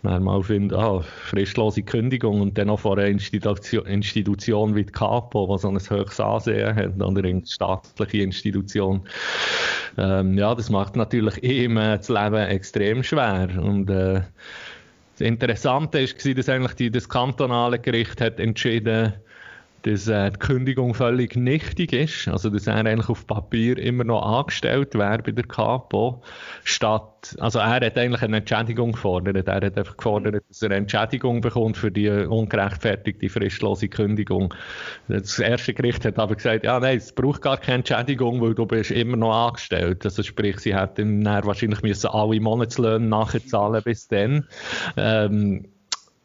mal finden, ah, fristlose Kündigung und dann noch von einer Institution, Institution wie die Capo, die so ein höchstes Ansehen hat, oder eine staatliche Institution. Ähm, ja, das macht natürlich ihm äh, das Leben extrem schwer. Und äh, das Interessante war, dass eigentlich die, das kantonale Gericht hat entschieden hat, dass äh, die Kündigung völlig nichtig ist, also dass er eigentlich auf Papier immer noch angestellt wäre bei der Capo, statt, also er hat eigentlich eine Entschädigung gefordert, er hat einfach gefordert, dass er eine Entschädigung bekommt für die ungerechtfertigte fristlose Kündigung. Das erste Gericht hat aber gesagt, ja nein, es braucht gar keine Entschädigung, weil du bist immer noch angestellt, also sprich, sie hätten wahrscheinlich müssen alle Monatslöhne nachzahlen bis dann. Ähm,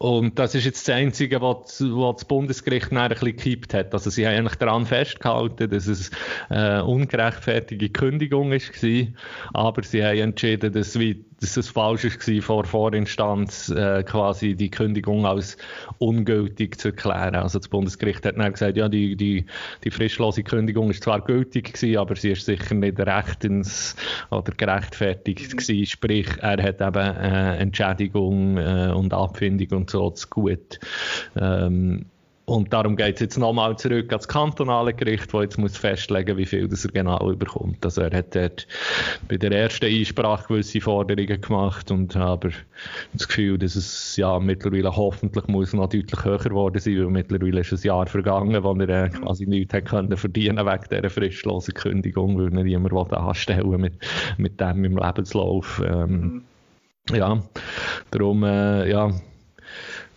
und das ist jetzt das Einzige, was, was das Bundesgericht ein bisschen gekippt hat. Also sie haben eigentlich daran festgehalten, dass es äh, ungerechtfertigte Kündigung war, aber sie haben entschieden, dass, wie, dass es falsch war, vor Vorinstanz äh, quasi die Kündigung als ungültig zu erklären. Also das Bundesgericht hat dann gesagt, ja, die, die, die frischlose Kündigung ist zwar gültig gewesen, aber sie ist sicher nicht rechtens oder gerechtfertigt gewesen. Sprich, er hat eben äh, Entschädigung äh, und Abfindung und so zu gut. Ähm, Und darum geht es jetzt nochmal zurück ans kantonale Gericht, das jetzt muss festlegen wie viel das er genau überkommt. Also er hat dort bei der ersten Einsprache gewisse Forderungen gemacht und habe das Gefühl, dass es ja mittlerweile hoffentlich muss noch deutlich höher geworden sein, weil mittlerweile ist ein Jahr vergangen, wo er äh, quasi nichts hat können verdienen wegen dieser fristlosen Kündigung, weil er niemand anstellen mit, mit dem im Lebenslauf. Ähm, mhm. Ja, darum, äh, ja,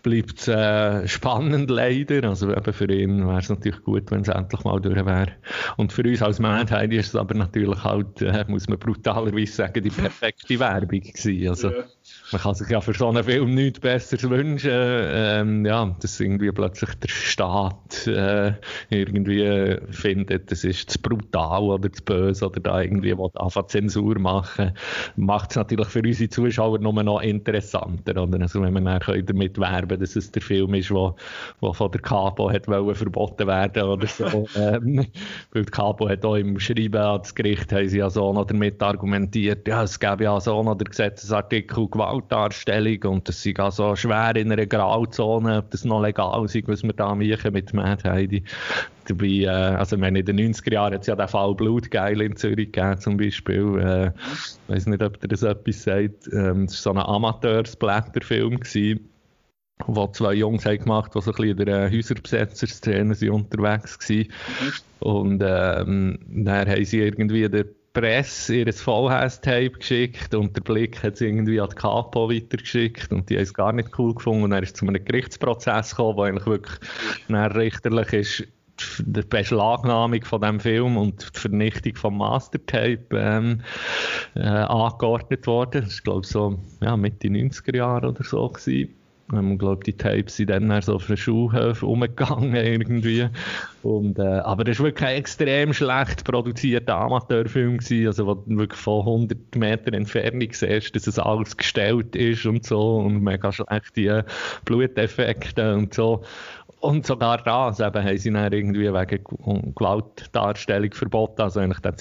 bleibt es äh, spannend leider. Also eben für ihn wäre es natürlich gut, wenn es endlich mal durch wäre. Und für uns als Manheim ist es aber natürlich halt, äh, muss man brutalerweise sagen, die perfekte Werbung gewesen. Also, ja man kann sich ja für so einen Film nichts Besseres wünschen. Ähm, ja, dass irgendwie plötzlich der Staat äh, irgendwie findet, das ist zu brutal oder zu böse oder da irgendwie einfach Zensur machen, macht es natürlich für unsere Zuschauer nur noch interessanter. Oder? Also wenn man dann damit werben dass es der Film ist, der von der Capo hat wollen verboten werden oder so. ähm, weil die Capo hat auch im Schreiben an das Gericht haben sie ja so noch damit argumentiert, ja, es gäbe ja so noch der Gesetzesartikel Gewalt Gewaltdarstellung und das ist also schwer in einer Grauzone, ob das noch legal ist, was wir da machen mit Mad Heidi. Dabei, äh, also in den 90er Jahren hat es ja den Fall Blutgeil in Zürich gegeben zum Beispiel. Äh, ich weiß nicht, ob ihr das etwas sagt. Ähm, das war so ein Amateursblätterfilm wo zwei Jungs haben gemacht, die so ein bisschen in der Häuserbesetzer-Szene unterwegs waren. Mhm. Und ähm, dann haben sie irgendwie den Presse ihr VHS-Tape geschickt und der Blick hat es irgendwie an die Capo weitergeschickt und die haben es gar nicht cool gefunden und er ist zu einem Gerichtsprozess gekommen, der eigentlich wirklich richterlich ist die Beschlagnahmung von dem Film und die Vernichtung vom Mastertape ähm, äh, angeordnet worden. Das war, glaube ich, so ja, Mitte 90er Jahre oder so. Gewesen. Ich glaube, die Tapes sind dann so auf den Schulhöfen umgegangen irgendwie. Und, äh, aber das war wirklich ein extrem schlecht produzierter Amateurfilm gewesen, also wo du wirklich von 100 Metern Entfernung siehst, dass es alles gestellt ist und so und mega schlechte Bluteffekte und so. Und sogar das eben haben sie dann irgendwie wegen Gewaltdarstellung verboten. Also eigentlich der,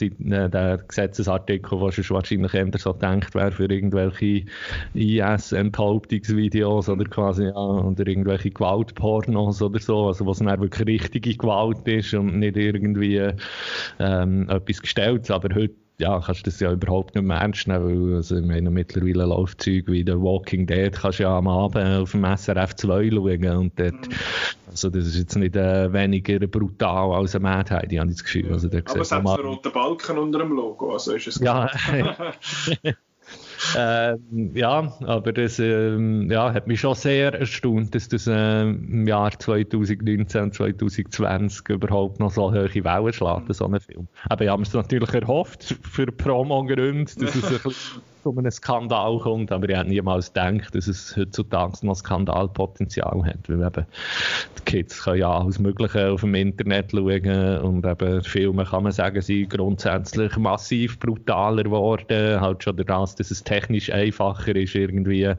äh, der Gesetzesartikel, der schon wahrscheinlich eher so gedacht wäre für irgendwelche IS-Enthauptungsvideos oder quasi ja, oder irgendwelche Gewaltpornos oder so. Also was dann wirklich richtige Gewalt ist und nicht irgendwie ähm, etwas gestellt. Aber heute ja, kannst du das ja überhaupt nicht mehr ernst nehmen, weil also, ich meine, mittlerweile läuft Zeug wie The Walking Dead, kannst du ja am Abend auf dem SRF 2 schauen und dort, mhm. also das ist jetzt nicht äh, weniger brutal als eine Mad Heidi, habe ich das Gefühl. Also,
Aber es hat einen roten Balken unter dem Logo, also ist es
Ja, Ähm, ja, aber das ähm, ja, hat mich schon sehr erstaunt, dass das ähm, im Jahr 2019, 2020 überhaupt noch so hohe Wellen schlägt, so ein Film. Aber ich habe es natürlich erhofft, für Promo-Gründe, dass es ein bisschen zu einem Skandal kommt, aber ich hätte niemals gedacht, dass es heutzutage noch Skandalpotenzial hat, weil eben die Kids können ja alles Mögliche auf dem Internet schauen und eben Filme, kann man sagen, sind grundsätzlich massiv brutaler geworden, halt schon das, dass es technisch einfacher ist, irgendwie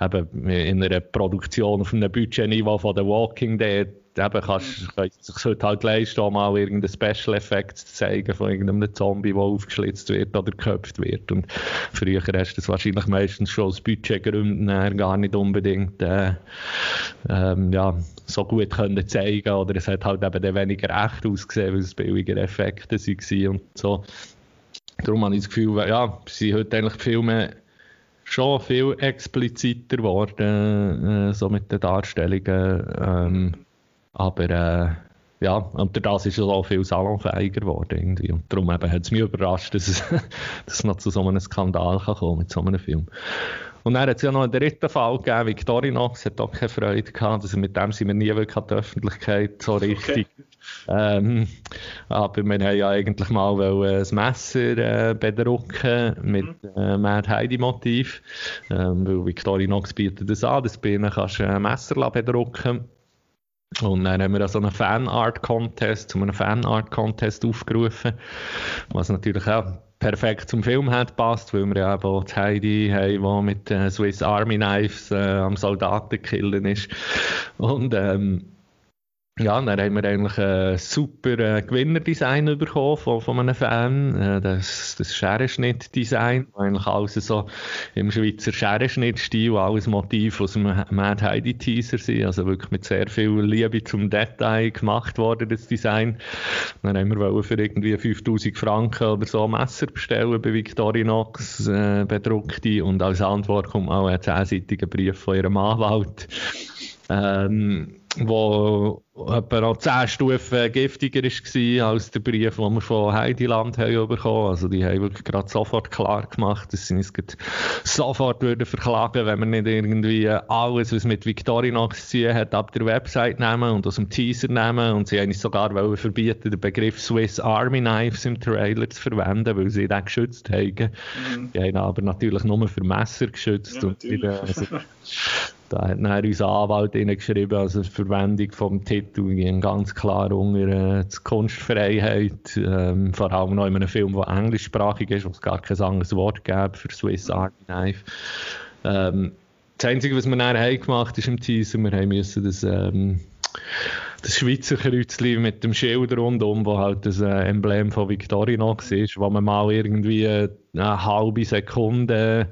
eben in einer Produktion auf einem Budgetniveau von The Walking Dead eben kannst, mhm. sich halt leisten, auch mal irgendeinen Special Effekt zu zeigen von irgendeinem Zombie, der aufgeschlitzt wird oder geköpft wird. Und früher hast du das wahrscheinlich meistens schon aus Budgetgründen gar nicht unbedingt äh, ähm, ja, so gut können zeigen oder es hat halt eben weniger echt ausgesehen, weil es billiger Effekte waren und so. Darum habe ich das Gefühl, ja, sind heute eigentlich die Filme schon viel expliziter geworden, äh, so mit den Darstellungen. Ähm, aber äh, ja, und das ist es auch viel salonfähiger geworden. Irgendwie. Und darum hat es mich überrascht, dass es, dass es noch zu so einem Skandal kann kommen mit so einem Film. Und dann hat es ja noch einen dritten Fall gegeben, Victorinox hat auch keine Freude gehabt, also mit dem sind wir nie wirklich an die Öffentlichkeit so richtig. Okay. Ähm, aber wir haben ja eigentlich mal ein Messer äh, bedrucken mit mhm. äh, Mad Heidi Motiv, ähm, weil Victorinox bietet das an, das bei ihnen kannst du ein Messer bedrucken und dann haben wir so einen Fanart-Contest, zu einem Fanart-Contest aufgerufen, was natürlich auch perfekt zum Film hat passt, weil wir ja eben auch Heidi haben, die mit äh, Swiss Army Knives äh, am Soldaten killen ist. Und ähm, ja, dann haben wir eigentlich ein super äh, Gewinnerdesign bekommen von, von einem Fan. Äh, das, das Scherenschnitt-Design, eigentlich alles so im Schweizer Scherenschnitt-Stil, alles Motiv aus dem Mad Heidi Teaser sind. Also wirklich mit sehr viel Liebe zum Detail gemacht worden, das Design. Dann haben wir für irgendwie 5000 Franken oder so ein Messer bestellen bei Victorinox, äh, bedruckte. Und als Antwort kommt auch ein zehnseitiger Brief von ihrem Anwalt. Ähm, wo etwa noch 10 Stufen giftiger war als der Brief, den wir von Heidiland haben bekommen. Also die haben wirklich gerade sofort klar gemacht, dass sie uns sofort würden verklagen, wenn wir nicht irgendwie alles, was mit Victorinox zu tun hat, ab der Website nehmen und aus dem Teaser nehmen. Und sie haben uns sogar verbieten, den Begriff Swiss Army Knives im Trailer zu verwenden, weil sie den geschützt haben. Mhm. Die haben aber natürlich nur für Messer geschützt. Ja, und die, also, da hat dann unser Anwalt geschrieben, also die Verwendung vom Titel ging ganz klar unter äh, Kunstfreiheit, ähm, vor allem noch in einem Film, der englischsprachig ist, wo es gar kein anderes Wort gäbe für Swiss Army Knife. Ähm, das Einzige, was wir dann haben ist im Teaser, wir haben müssen das, ähm, das Schweizer Kreuzli mit dem Schild rundum, wo halt das äh, Emblem von Victorinox ist, wo man mal irgendwie äh, eine halbe Sekunde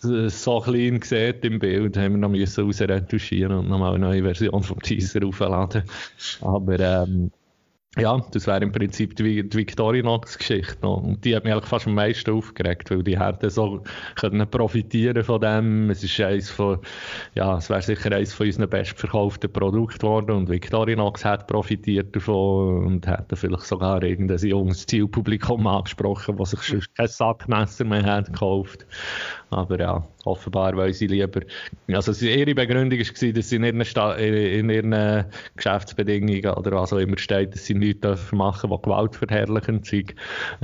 so klein sieht im Bild, haben wir noch müssen rausretuschieren und nochmal eine neue Version vom Teaser aufladen. Aber ähm, ja, das wäre im Prinzip die, die Victorinox-Geschichte noch. Und die hat mich eigentlich fast am meisten aufgeregt, weil die hätten so können profitieren von dem. Es ist eines von, ja, es wäre sicher eines von unseren bestverkauften Produkten geworden und Victorinox hat profitiert davon und hätte vielleicht sogar irgendein junges Zielpublikum angesprochen, das sich schon kein Sackmesser mehr hat gekauft. Aber ja, offenbar weil sie lieber, also ihre Begründung war, dass sie in ihren, in ihren Geschäftsbedingungen oder was auch immer steht, dass sie nichts machen dürfen, die gewaltverherrlichend sind.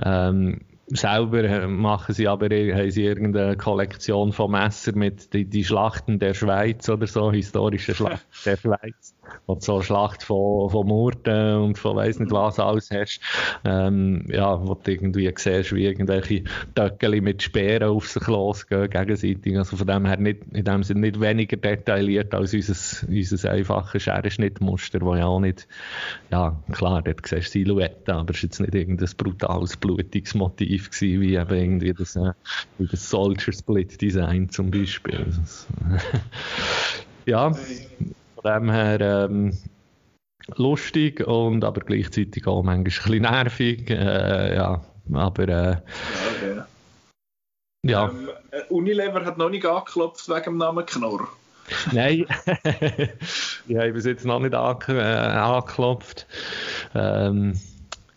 Ähm, selber machen sie aber haben sie irgendeine Kollektion von Messer mit die, die Schlachten der Schweiz oder so, historische Schlachten der Schweiz du so eine Schlacht von, von Murten und von weiss nicht was alles hast, ähm, ja, wo du irgendwie siehst, wie irgendwelche Töckeli mit Speeren auf sich losgehen, gegenseitig. Also von dem her nicht, in dem Sinne nicht weniger detailliert als unser, unser einfaches Scherenschnittmuster, wo ja auch nicht, ja, klar, dort siehst du Silhouette, aber es war jetzt nicht irgendein brutales, blutiges Motiv gewesen, wie eben irgendwie das, äh, wie das Soldier Split Design zum Beispiel. ja dem her ähm, lustig und aber gleichzeitig auch manchmal ein bisschen nervig. Äh, ja, aber äh, okay.
ja. Ähm, äh, Unilever hat noch nicht angeklopft wegen dem Namen Knorr.
Nein, ich habe bis jetzt noch nicht an, äh, angeklopft. Ähm,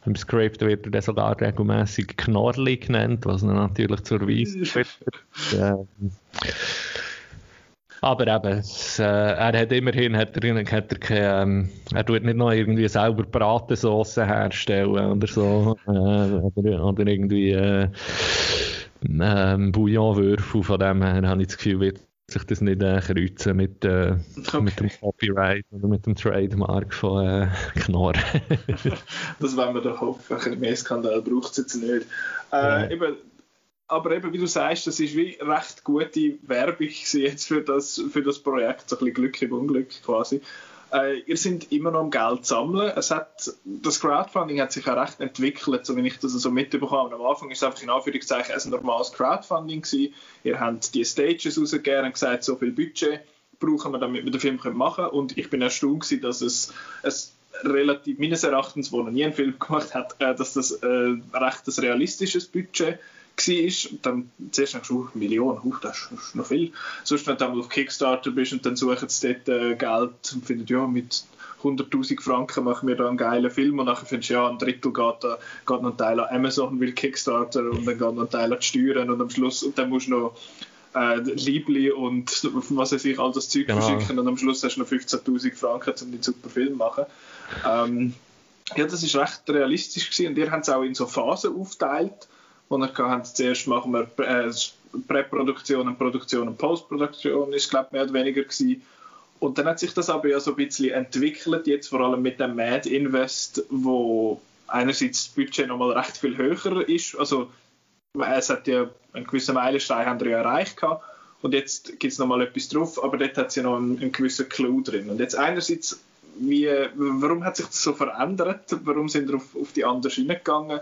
im Script wird er sogar regelmäßig Knorrli genannt, was natürlich zur Weise ähm, aber eben, es, äh, er hat immerhin hat er, hat er, keine, ähm, er tut nicht noch irgendwie selber Bratensauce herstellen oder so. Äh, oder, oder irgendwie äh, ähm, Bouillonwürfel. Von dem her habe ich das Gefühl, wird sich das nicht äh, kreuzen mit, äh, okay. mit dem Copyright oder mit dem Trademark von äh, Knorr.
das wollen wir doch hoffen. Ein mehr Skandal braucht es jetzt nicht. Äh, ja. eben, aber eben, wie du sagst, das ist wie recht gute Werbung jetzt für das, für das Projekt, so ein bisschen Glück im Unglück quasi. Äh, ihr seid immer noch am Geld sammeln. Es hat, das Crowdfunding hat sich auch recht entwickelt, so wie ich das so mitbekomme. Am Anfang ist es einfach in Anführungszeichen ein normales Crowdfunding gewesen. Ihr habt die Stages rausgegeben und gesagt, so viel Budget brauchen wir, damit wir den Film machen können. Und ich bin erstaunt gewesen, dass es, es relativ, meines Erachtens, wo noch nie einen Film gemacht hat, äh, dass das äh, recht ein realistisches Budget war. Und dann zuerst denkst du, oh, Millionen, uh, das ist noch viel. Sonst, wenn du auf Kickstarter bist und dann suchen sie dort äh, Geld und finden, ja, mit 100.000 Franken machen wir da einen geilen Film und nachher findest du, ja, ein Drittel geht, da, geht noch ein Teil an Amazon, will Kickstarter und dann geht noch ein Teil an die Steuern und am Schluss, und dann musst du noch äh, Liebli und was weiß ich, all das Zeug genau. verschicken und am Schluss hast du noch 15.000 Franken, um den super Film zu machen. Ähm, ja, das ist recht realistisch gewesen und ihr habt es auch in so Phasen aufgeteilt wo wir hatten. Zuerst machen wir äh, Präproduktion und Produktion und Postproduktion, ist glaube mehr oder weniger gewesen. Und dann hat sich das aber ja so ein bisschen entwickelt, jetzt vor allem mit dem Mad Invest, wo einerseits das Budget nochmal recht viel höher ist. Also es hat ja einen gewissen Meilenstein ja erreicht gehabt. Und jetzt gibt es nochmal etwas drauf, aber dort hat es ja noch einen, einen gewissen Clou drin. Und jetzt einerseits wie, warum hat sich das so verändert? Warum sind wir auf, auf die andere Schiene gegangen?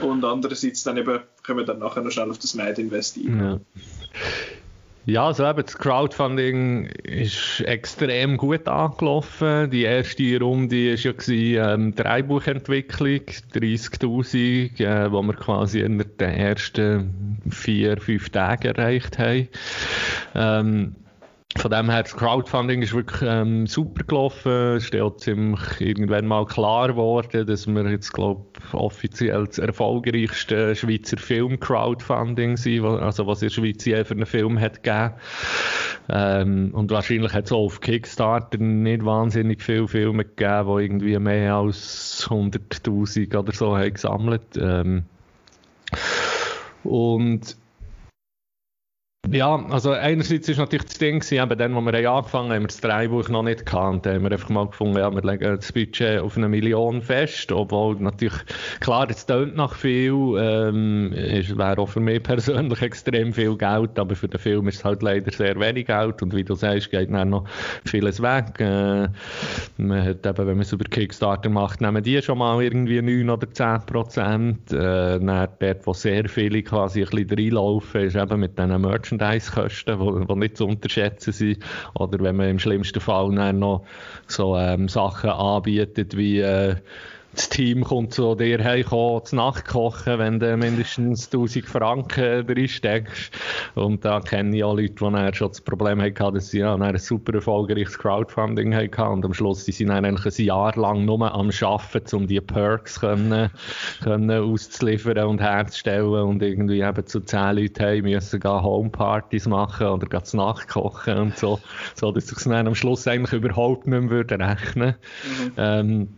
Und andererseits dann eben, können wir dann nachher noch schnell auf das Mad investieren.
Ja. Ja, also eben, das Crowdfunding ist extrem gut angelaufen. Die erste Runde war ja ähm, Dreibuchentwicklung, 30'000, äh, wir quasi in den ersten vier, fünf Tagen erreicht haben. Ähm, von dem her, das Crowdfunding ist wirklich ähm, super gelaufen. Es ist auch ziemlich irgendwann mal klar geworden, dass wir jetzt, glaube offiziell das erfolgreichste Schweizer Film-Crowdfunding sind, also was in der Schweiz je für einen Film hat gegeben. Ähm, und wahrscheinlich hat es auch auf Kickstarter nicht wahnsinnig viele Filme gegeben, die irgendwie mehr als 100'000 oder so haben gesammelt. Ähm, und ja, also einerseits ist natürlich das Ding, eben dann, wo wir angefangen haben, haben wir das Dreibuch noch nicht gekannt. Da haben wir einfach mal gefunden, ja, wir legen das Budget auf eine Million fest, obwohl natürlich, klar, es tönt nach viel, ähm, es wäre auch für mich persönlich extrem viel Geld, aber für den Film ist es halt leider sehr wenig Geld und wie du sagst, geht dann noch vieles weg. Äh, man hat eben, wenn man es über Kickstarter macht, nehmen die schon mal irgendwie 9 oder 10 Prozent. Äh, dann dort, wo sehr viele quasi ein bisschen reinlaufen, ist eben mit diesen Merchandise Merchandise-Kosten, die nicht zu unterschätzen sind. Oder wenn man im schlimmsten Fall noch so ähm, Sachen anbietet wie äh, das Team kommt zu dir heimkommen, zu Nacht kochen, wenn du mindestens 1000 Franken drin steckst. Und da kenne ich auch Leute, die schon das Problem hatten, dass sie ja, ein super erfolgreiches Crowdfunding hatten und am Schluss die sind eigentlich ein Jahr lang nur am Arbeiten, um die Perks können, können auszuliefern und herzustellen und irgendwie eben zu 10 Leuten heim müssen gehen Homepartys machen oder gehen zu Nacht kochen und so, so dass sich dann am Schluss eigentlich überhaupt nicht mehr würde rechnen mhm. ähm,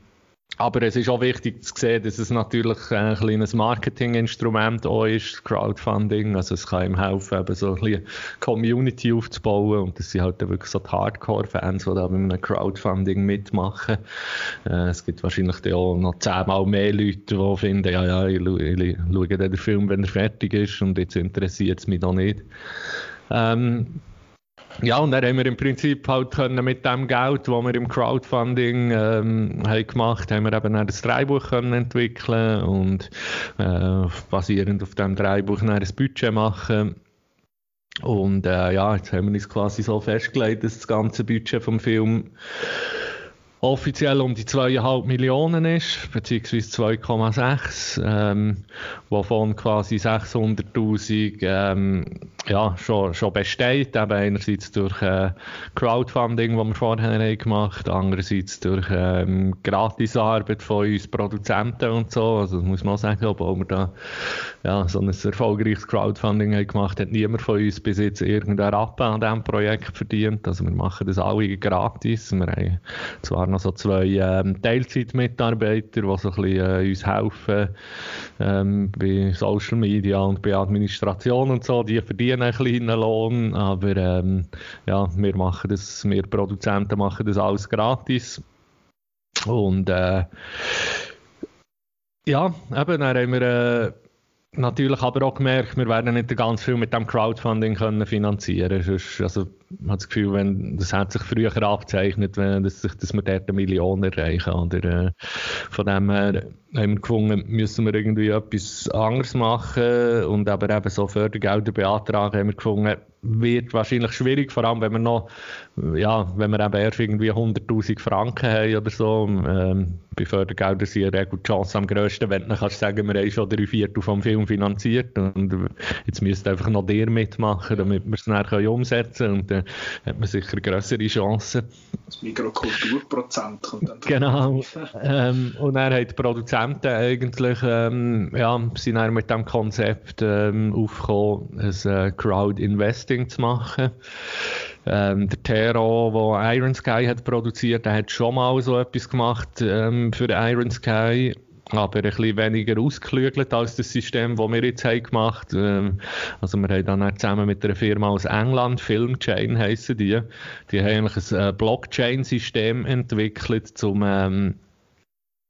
aber es ist auch wichtig zu sehen, dass es natürlich ein kleines Marketinginstrument auch ist, Crowdfunding. Also es kann ihm helfen, eben so ein bisschen Community aufzubauen. Und das sind halt wirklich so die Hardcore-Fans, die da mit einem Crowdfunding mitmachen. Äh, es gibt wahrscheinlich auch noch zehnmal mehr Leute, die finden, ja, ja, ich, schaue den Film, wenn er fertig ist und jetzt interessiert es mich noch nicht. Ähm, ja, und dann haben wir im Prinzip halt können mit dem Geld, das wir im Crowdfunding ähm, haben gemacht haben, wir eben ein Dreibuch können entwickeln und äh, basierend auf dem Dreibuch ein Budget machen. Und äh, ja, jetzt haben wir uns quasi so festgelegt, dass das ganze Budget vom Film offiziell um die 2,5 Millionen ist, beziehungsweise 2,6, ähm, wovon quasi 600.000 ähm, ja, schon, schon besteht, eben einerseits durch äh, Crowdfunding, das wir vorher haben gemacht andererseits durch ähm, Gratisarbeit von uns Produzenten und so, also das muss man auch sagen, obwohl wir da ja, so ein erfolgreiches Crowdfunding haben gemacht, hat niemand von uns bis jetzt irgendeinen Rappen an diesem Projekt verdient, also wir machen das alle gratis, wir haben zwar noch so zwei ähm, Teilzeitmitarbeiter, die so ein bisschen äh, uns helfen ähm, bei Social Media und bei Administration und so, die verdienen einen kleinen Lohn, aber ähm, ja, wir machen das, wir Produzenten machen das alles gratis. Und äh, ja, eben, dann haben wir äh, natürlich aber auch gemerkt, wir werden nicht ganz viel mit dem Crowdfunding können finanzieren können. Also, hat das Gefühl, wenn, das hat sich früher abzeichnet, wenn, dass, dass wir dort eine Million erreichen. Oder, äh, von dem her haben wir gefunden, müssen wir irgendwie etwas anderes machen und aber eben so Fördergelder beantragen, haben wir gefunden, wird wahrscheinlich schwierig, vor allem wenn wir noch, ja, wenn wir eben erst irgendwie 100'000 Franken haben oder so, ähm, bei Fördergeldern sind ja die Chance am grössten, wenn du kannst sagen, wir haben schon drei Viertel vom Film finanziert und jetzt müsst ihr einfach noch der mitmachen, damit wir es dann umsetzen können dann hat man sicher grössere Chancen.
Das Mikrokulturprozent kommt dann
Genau. ähm, und dann haben die Produzenten eigentlich, ähm, ja, sind dann mit dem Konzept ähm, aufgekommen, ein äh, Crowd-Investing zu machen. Ähm, der Tero, der Iron Sky hat produziert, der hat schon mal so etwas gemacht ähm, für Iron Sky aber ein bisschen weniger ausgeklügelt als das System, das wir jetzt haben gemacht haben. Also wir haben dann zusammen mit einer Firma aus England, Filmchain heissen die, die haben eigentlich ein äh, Blockchain-System entwickelt, um ähm,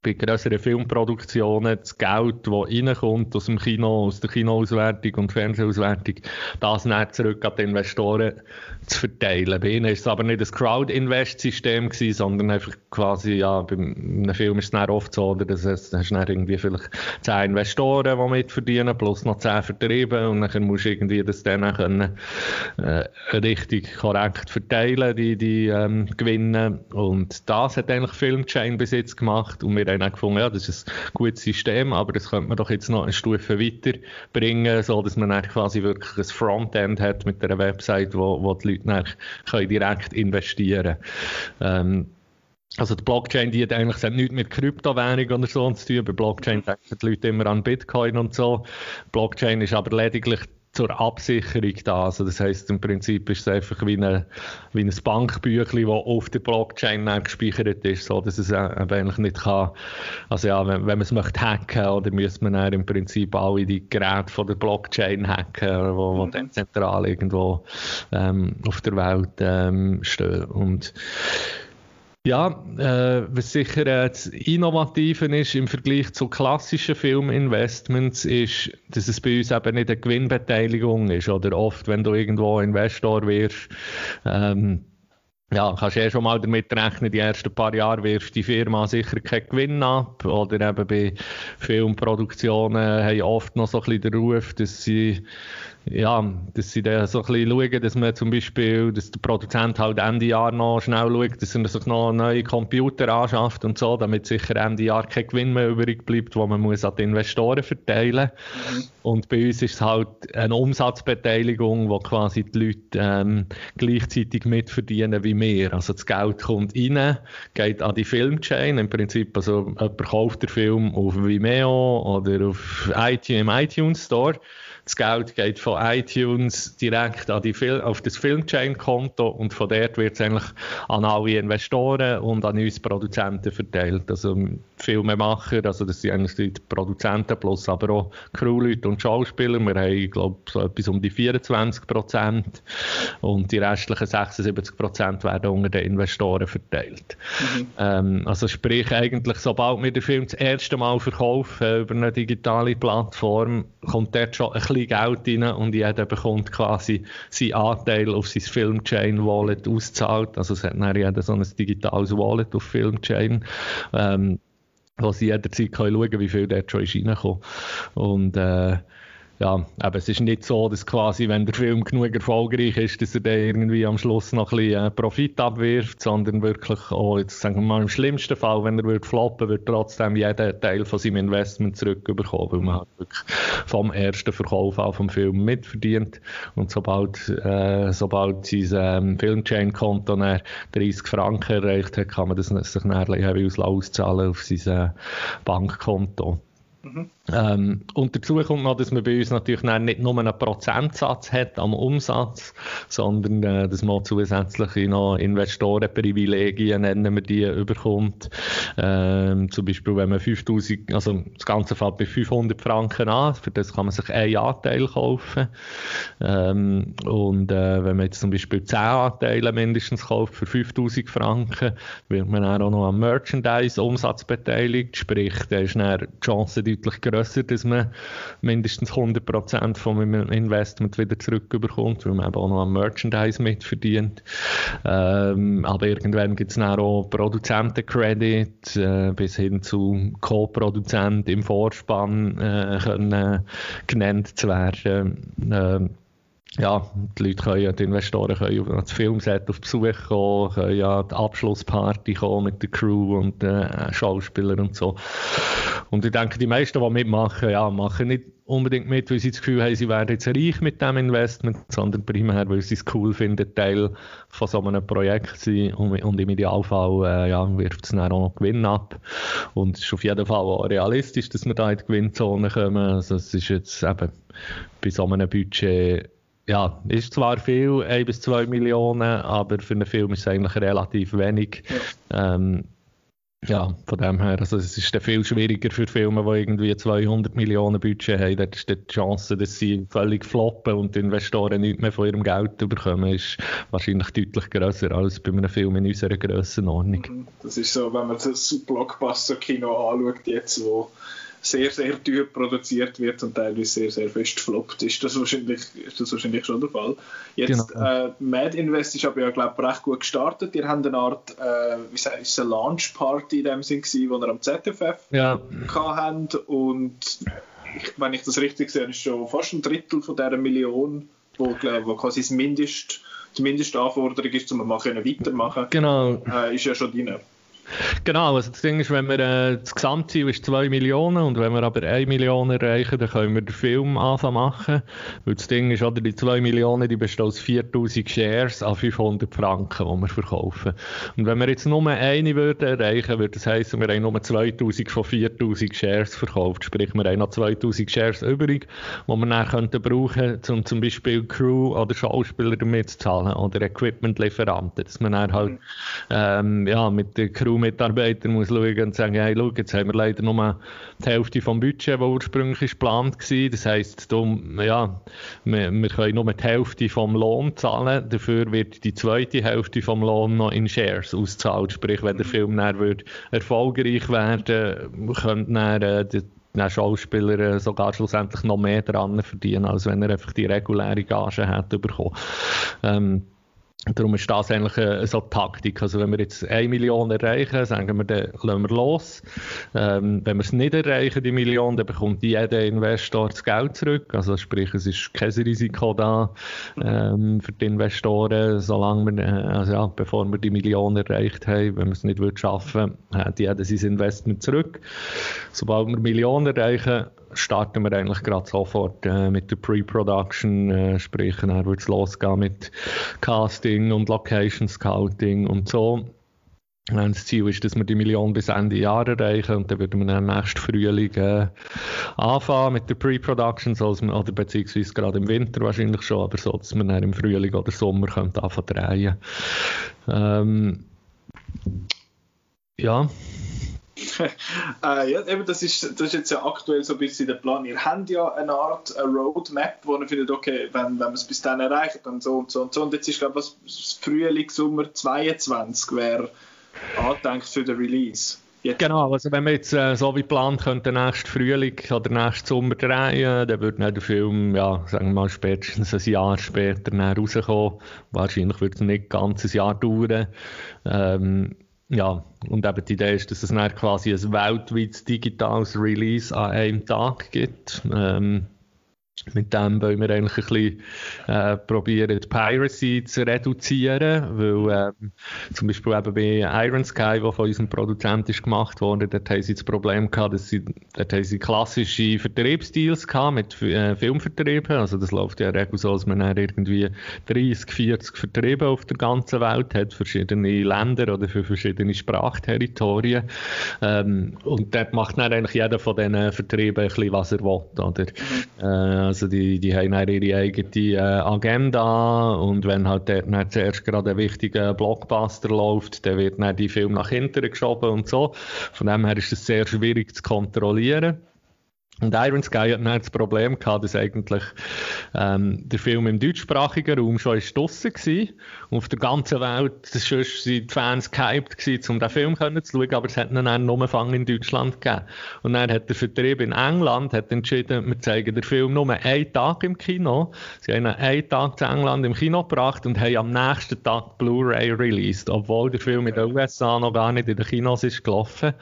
bei größeren Filmproduktionen das Geld, das reinkommt aus dem Kino, aus der Kinoauswertung und Fernsehauswertung, das nicht zurück an die Investoren zu verteilen. Bei ihnen ist es aber nicht das Crowd-Invest-System sondern einfach quasi, ja, bei einem Film ist es oft so, oder, dass es, hast dann irgendwie vielleicht zehn Investoren, die mitverdienen, plus noch zehn Vertriebe und dann musst du irgendwie das dann können, äh, richtig korrekt verteilen, die, die ähm, Gewinne. Und das hat eigentlich Filmchain bis jetzt gemacht und wir haben auch gefunden, ja, das ist ein gutes System, aber das könnte man doch jetzt noch eine Stufe weiter bringen, so dass man quasi wirklich ein Frontend hat mit einer Website, wo, wo die Leute können direkt investieren ähm, also die Blockchain, die hat eigentlich nichts mit Kryptowährung oder so zu tun. Bei Blockchain denken die Leute immer an Bitcoin und so. Blockchain ist aber lediglich zur Absicherung da. Also das heißt im Prinzip ist es einfach wie, eine, wie ein Bankbüchlein, das auf der Blockchain gespeichert ist, so dass es eigentlich nicht kann, also ja, wenn, wenn man es möchte hacken, oder müsste man dann im Prinzip alle die Geräte von der Blockchain hacken, wo, wo mhm. dann zentral irgendwo ähm, auf der Welt ähm, stehen. Und ja, äh, was sicher äh, das Innovative ist im Vergleich zu klassischen Filminvestments, ist, dass es bei uns eben nicht eine Gewinnbeteiligung ist. Oder oft, wenn du irgendwo Investor wirst, ähm, ja, kannst du eh schon mal damit rechnen, die ersten paar Jahre wirft die Firma sicher keinen Gewinn ab. Oder eben bei Filmproduktionen haben oft noch so ein bisschen den Ruf, dass sie ja, dass sie dann so ein bisschen schauen, dass man zum Beispiel, dass der Produzent halt Ende Jahr noch schnell schaut, dass er sich noch neue Computer anschafft und so, damit sicher Ende Jahr kein Gewinn mehr übrig bleibt, wo man muss an die Investoren verteilen mhm. Und bei uns ist es halt eine Umsatzbeteiligung, wo quasi die Leute ähm, gleichzeitig mitverdienen wie wir. Also das Geld kommt rein, geht an die Filmchain, im Prinzip, also jemand kauft den Film auf Vimeo oder auf iTunes, im iTunes Store das Geld geht von iTunes direkt an die Fil auf das Filmchain-Konto und von dort wird es eigentlich an alle Investoren und an uns Produzenten verteilt. Also Filmemacher, also das sind eigentlich die Produzenten plus aber auch Crewleute und Schauspieler. Wir haben, glaube ich, so etwas um die 24 Prozent und die restlichen 76 Prozent werden unter den Investoren verteilt. Mhm. Ähm, also sprich eigentlich, sobald wir den Film das erste Mal verkaufen über eine digitale Plattform, kommt dort schon ein bisschen Geld rein und jeder bekommt quasi seinen Anteil auf sein Filmchain Wallet auszahlt. Also es hat dann jeder so ein digitales Wallet auf Filmchain. Ähm, wo sie jederzeit schauen können, wie viel dort schon ist reingekommen. Und äh, ja, aber es ist nicht so, dass quasi, wenn der Film genug erfolgreich ist, dass er dann irgendwie am Schluss noch ein bisschen äh, Profit abwirft, sondern wirklich auch, jetzt sagen wir mal, im schlimmsten Fall, wenn er wird floppen, wird trotzdem jeder Teil von seinem Investment zurückbekommen, weil man halt wirklich vom ersten Verkauf an vom Film mitverdient und sobald, äh, sobald sein ähm, Filmchain-Konto 30 Franken erreicht hat, kann man das sich dann auszahlen auf sein äh, Bankkonto. Mhm. Ähm, und dazu kommt noch, dass man bei uns natürlich nicht nur einen Prozentsatz hat am Umsatz, sondern äh, dass man zusätzliche noch Investorenprivilegien, nennen wir die, überkommt. Ähm, zum Beispiel, wenn man 5000, also das Ganze fällt bei 500 Franken an, für das kann man sich einen Anteil kaufen. Ähm, und äh, wenn man jetzt zum Beispiel 10 Anteile mindestens kauft für 5000 Franken, wird man auch noch am Merchandise-Umsatz beteiligt, sprich, da ist dann die Chance deutlich grösser, dass man mindestens 100% vom Investment wieder zurückbekommt, weil man eben auch noch am Merchandise mitverdient. Ähm, aber irgendwann gibt es dann auch Produzentencredit äh, bis hin zu Co-Produzent im Vorspann äh, können genannt zu werden. Äh, ja, die Leute können die Investoren können ans Filmset auf Besuch kommen, können ja die Abschlussparty kommen mit der Crew und den äh, Schauspielern und so. Und ich denke, die meisten, die mitmachen, ja, machen nicht unbedingt mit, weil sie das Gefühl haben, sie werden jetzt reich mit dem Investment, sondern primär, weil sie es cool finden, Teil von so einem Projekt zu sein und, und im Idealfall äh, ja, wirft es dann auch noch Gewinn ab. Und es ist auf jeden Fall auch realistisch, dass wir da in die Gewinnzone kommen. Also es ist jetzt eben bei so einem Budget ja, ist zwar viel, 1 bis 2 Millionen, aber für einen Film ist es eigentlich relativ wenig. Ja. Ähm, Ja, von dem her, also es ist dann viel schwieriger für Filme, die irgendwie 200 Millionen Budget haben. Dort ist die Chance, dass sie völlig floppen und die Investoren nichts mehr von ihrem Geld bekommen, ist wahrscheinlich deutlich grösser als bei einem Film in unserer Grössenordnung.
Das ist so, wenn man das Blockbuster-Kino anschaut, jetzt, wo sehr, sehr teuer produziert wird und teilweise sehr, sehr fest floppt, ist das wahrscheinlich, ist das wahrscheinlich schon der Fall. Jetzt, genau. äh, Mad Invest ist aber ja, glaube ich, recht gut gestartet. Ihr habt eine Art, äh, wie sagt ist eine Launch Party in dem Sinn gewesen, wo ihr am ZFF
ja.
habt und ich, wenn ich das richtig sehe, ist schon fast ein Drittel von dieser Million, wo, glaub, wo quasi das Mindest, die Mindestanforderung ist, um mal weitermachen
genau.
äh, ist ja schon drin.
Genau, also das Ding ist, wenn wir, äh, das Gesamtziel ist 2 Millionen und wenn wir aber 1 Million erreichen, dann können wir den Film anfangen machen. Weil das Ding ist, oder die 2 Millionen, die bestehen aus 4000 Shares an 500 Franken, die wir verkaufen. Und wenn wir jetzt nur eine würden erreichen, würde das heißen, wir haben nur 2000 von 4000 Shares verkauft. Sprich, wir haben noch 2000 Shares übrig, die wir dann könnten brauchen, um zum Beispiel Crew oder Schauspieler damit zu zahlen oder Equipment-Lieferanten. Dass man dann halt, ähm, ja, mit der Crew Mitarbeiter muss schauen und sagen, hey, schau, jetzt haben wir leider nur die Hälfte vom Budget, das ursprünglich geplant war. Das heisst, ja, wir, wir können nur die Hälfte vom Lohn zahlen, dafür wird die zweite Hälfte vom Lohn noch in Shares ausgezahlt. Sprich, wenn der mhm. Film dann wird erfolgreich werden könnte dann, äh, der Schauspieler äh, sogar schlussendlich noch mehr dran verdienen, als wenn er einfach die reguläre Gage hätte bekommen. Ähm, Darum ist das eigentlich eine, so eine Taktik. Also wenn wir jetzt 1 Million erreichen, sagen wir, dann lassen wir los. Ähm, wenn wir es nicht erreichen, die Million, dann bekommt jeder Investor das Geld zurück. Also sprich, es ist kein Risiko da ähm, für die Investoren, solange wir, äh, also ja, bevor wir die Million erreicht haben. Wenn wir es nicht schaffen, hat jeder sein Investment zurück. Sobald wir Millionen erreichen, starten wir eigentlich gerade sofort äh, mit der Pre-Production, äh, sprich, dann wird es losgehen mit Casting und Location Scouting und so. Das Ziel ist, dass wir die Million bis Ende Jahr erreichen und dann würden wir dann nächsten Frühling äh, anfangen mit der Pre-Production, oder beziehungsweise gerade im Winter wahrscheinlich schon, aber so, dass wir dann im Frühling oder Sommer können anfangen drehen. Ähm, ja,
äh, ja, eben, das ist, das ist jetzt ja aktuell so ein bisschen der Plan. Ihr habt ja eine Art eine Roadmap, wo ihr findet, okay, wenn, wenn wir es bis dann erreichen, dann so und so und so. Und jetzt ist, glaube ich, das Frühling, Sommer 22 wäre angedenkt für den Release.
Jetzt. Genau, also wenn wir jetzt äh, so wie geplant könnten, nächsten Frühling oder nächsten Sommer drehen, dann würde der Film, ja, sagen wir mal, spätestens ein Jahr später rauskommen. Wahrscheinlich wird es nicht ein Jahr dauern. Ähm, ja, und eben die Idee ist, dass es dann quasi ein weltweites digitales Release an einem Tag gibt. Ähm, mit dem wollen wir eigentlich ein bisschen äh, probieren, die Piracy zu reduzieren, weil äh, zum Beispiel eben bei Iron Sky, wo von unserem Produzent ist gemacht wurde, dort haben sie das Problem gehabt, dass sie, dort haben sie klassische Vertriebsdeals gehabt mit äh, Filmvertrieben, also das läuft ja regel so, dass man dann irgendwie 30, 40 Vertriebe auf der ganzen Welt hat, verschiedene Länder oder für verschiedene Sprachterritorien ähm, und dort macht dann eigentlich jeder von diesen Vertrieben ein bisschen, was er will, oder? Mhm. Äh, also die, die haben ihre eigene äh, Agenda und wenn halt dort dann zuerst gerade ein wichtiger Blockbuster läuft, dann wird dann die Film nach hinten geschoben und so. Von dem her ist es sehr schwierig zu kontrollieren. Und Iron Sky hat dann das Problem gehabt, dass eigentlich ähm, der Film im deutschsprachigen Raum schon draussen war. Und auf der ganzen Welt waren die Fans gehypt, gewesen, um den Film zu schauen, aber es hat dann nur Fang in Deutschland gegeben. Und dann hat der Vertrieb in England hat entschieden, wir zeigen den Film nur einen Tag im Kino. Sie haben ihn einen Tag zu England im Kino gebracht und haben am nächsten Tag Blu-ray released, obwohl der Film in den USA noch gar nicht in den Kinos ist gelaufen.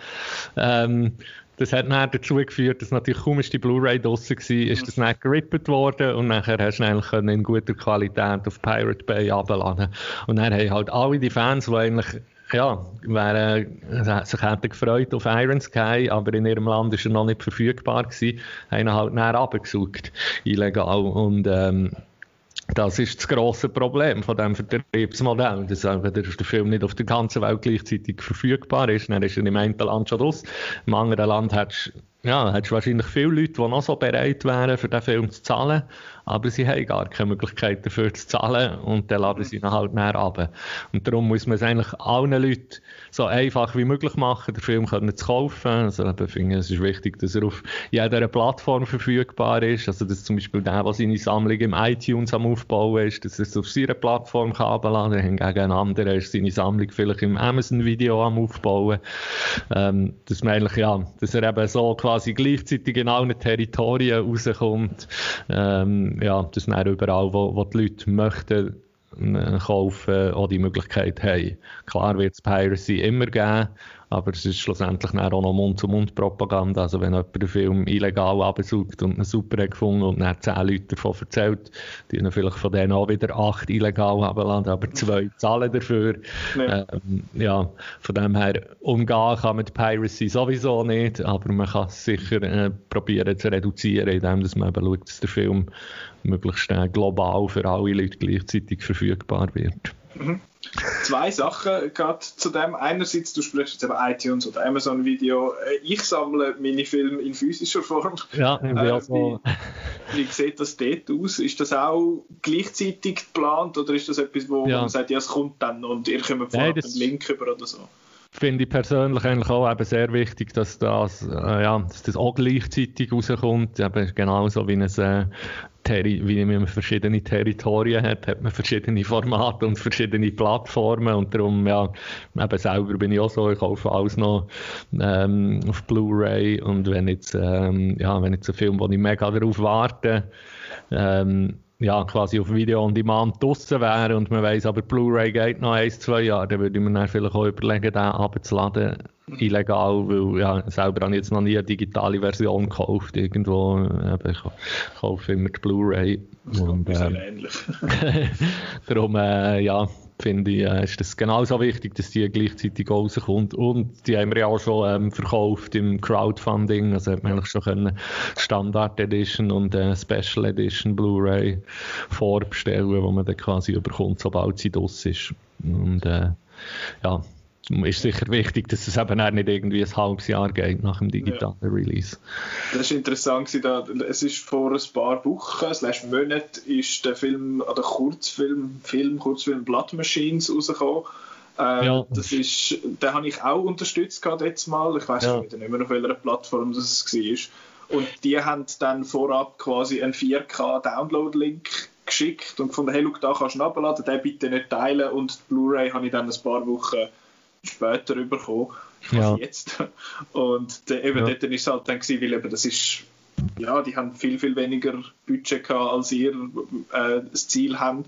Ähm, das hat dann dazu geführt, dass natürlich kaum ist die Blu-ray draussen war, ist das dann gerippt worden und nachher hast du eigentlich in guter Qualität auf Pirate Bay abladen. Und dann haben halt alle die Fans, die eigentlich ja, wären, sich hätten gefreut auf Iron Sky, aber in ihrem Land ist er noch nicht verfügbar gewesen, haben halt näher abgesucht, illegal. Und ähm, das ist das grosse Problem von diesem Vertriebsmodell, dass einfach der Film nicht auf der ganzen Welt gleichzeitig verfügbar ist. Dann ist er im einen Land schon raus. Im anderen Land hättest ja, wahrscheinlich viele Leute, die noch so bereit wären, für den Film zu zahlen. Aber sie haben gar keine Möglichkeit dafür zu zahlen und dann laden sie ihn halt näher ab. Und darum muss man es eigentlich allen Leuten so einfach wie möglich machen, den Film können zu kaufen. Also ich finde, es ist wichtig, dass er auf jeder Plattform verfügbar ist. Also dass zum Beispiel der, der seine Sammlung im iTunes am Aufbauen ist, dass er es auf seiner Plattform kann abladen. Hingegen ein anderer ist seine Sammlung vielleicht im Amazon Video am Aufbauen. Ähm, dass man eigentlich, ja, dass er eben so quasi gleichzeitig in allen Territorien rauskommt. Ähm, ja, dass er überall, wo, wo die Leute möchten, äh, kaufen, auch die Möglichkeit haben. Klar wird es Piracy immer geben, aber es ist schlussendlich auch noch Mund-zu-Mund-Propaganda. Also wenn jemand den Film illegal absucht und ihn super hat gefunden und dann zehn Leute davon erzählt, die ihn vielleicht von denen auch wieder acht illegal haben aber zwei zahlen dafür. Ja. Ähm, ja, von dem her umgehen kann mit Piracy sowieso nicht, aber man kann es sicher äh, probieren zu reduzieren, indem dass man eben schaut, dass der Film möglichst äh, global für alle Leute gleichzeitig verfügbar wird.
Mhm. Zwei Sachen gerade zu dem. Einerseits, du sprichst jetzt eben iTunes oder Amazon Video. Äh, ich sammle meine Filme in physischer Form.
Ja,
äh, wie, wie sieht das dort aus? Ist das auch gleichzeitig geplant oder ist das etwas, wo ja. man sagt, ja, es kommt dann und ihr kommt vorab einen Link über oder so?
finde ich persönlich eigentlich auch eben sehr wichtig, dass das, äh, ja, dass das auch gleichzeitig rauskommt. Eben genauso wie es äh, wie man verschiedene Territorien hat, hat man verschiedene Formate und verschiedene Plattformen und darum, ja, eben selber bin ich auch so, ich kaufe alles noch ähm, auf Blu-ray und wenn jetzt, ähm, ja, wenn jetzt ein Film, wo ich mega darauf warte, ähm, ja, quasi auf Video on Demand draussen wäre und man weiss, aber Blu-ray geht noch ein, zwei Jahre, dann würde ich mir dann vielleicht auch überlegen, den abzuladen, illegal, weil ja, selber habe ich jetzt noch nie eine digitale Version gekauft irgendwo, eben, ich kaufe immer die Blu-ray.
Und, äh, ähnlich.
darum, äh, ja, finde ich, äh, ist das genauso wichtig, dass die gleichzeitig rauskommt. Und die haben wir ja auch schon ähm, verkauft im Crowdfunding. Also hat man eigentlich schon können Standard Edition und äh, Special Edition Blu-ray vorbestellen, wo man dann quasi überkommt, sobald sie draus ist. Und äh, ja, ist sicher wichtig, dass es eben nicht irgendwie ein halbes Jahr geht nach dem digitalen ja. Release.
Das war interessant. Da, es ist vor ein paar Wochen, slash Monaten, ist der Film, oder Kurzfilm, Film, Kurzfilm Blood Machines rausgekommen. Äh, ja. das ist, den habe ich auch unterstützt gerade jetzt mal. Ich weiß ja. nicht mehr, auf welcher Plattform das war. Und die haben dann vorab quasi einen 4K-Download-Link geschickt und gefunden, hey, look, da kannst du abladen, den bitte nicht teilen. Und die Blu-ray habe ich dann ein paar Wochen später bekommen, ja. jetzt. Und der, eben ja. dort war es halt dann, gewesen, weil eben das ist, ja, die haben viel, viel weniger Budget gehabt, als ihr äh, das Ziel haben.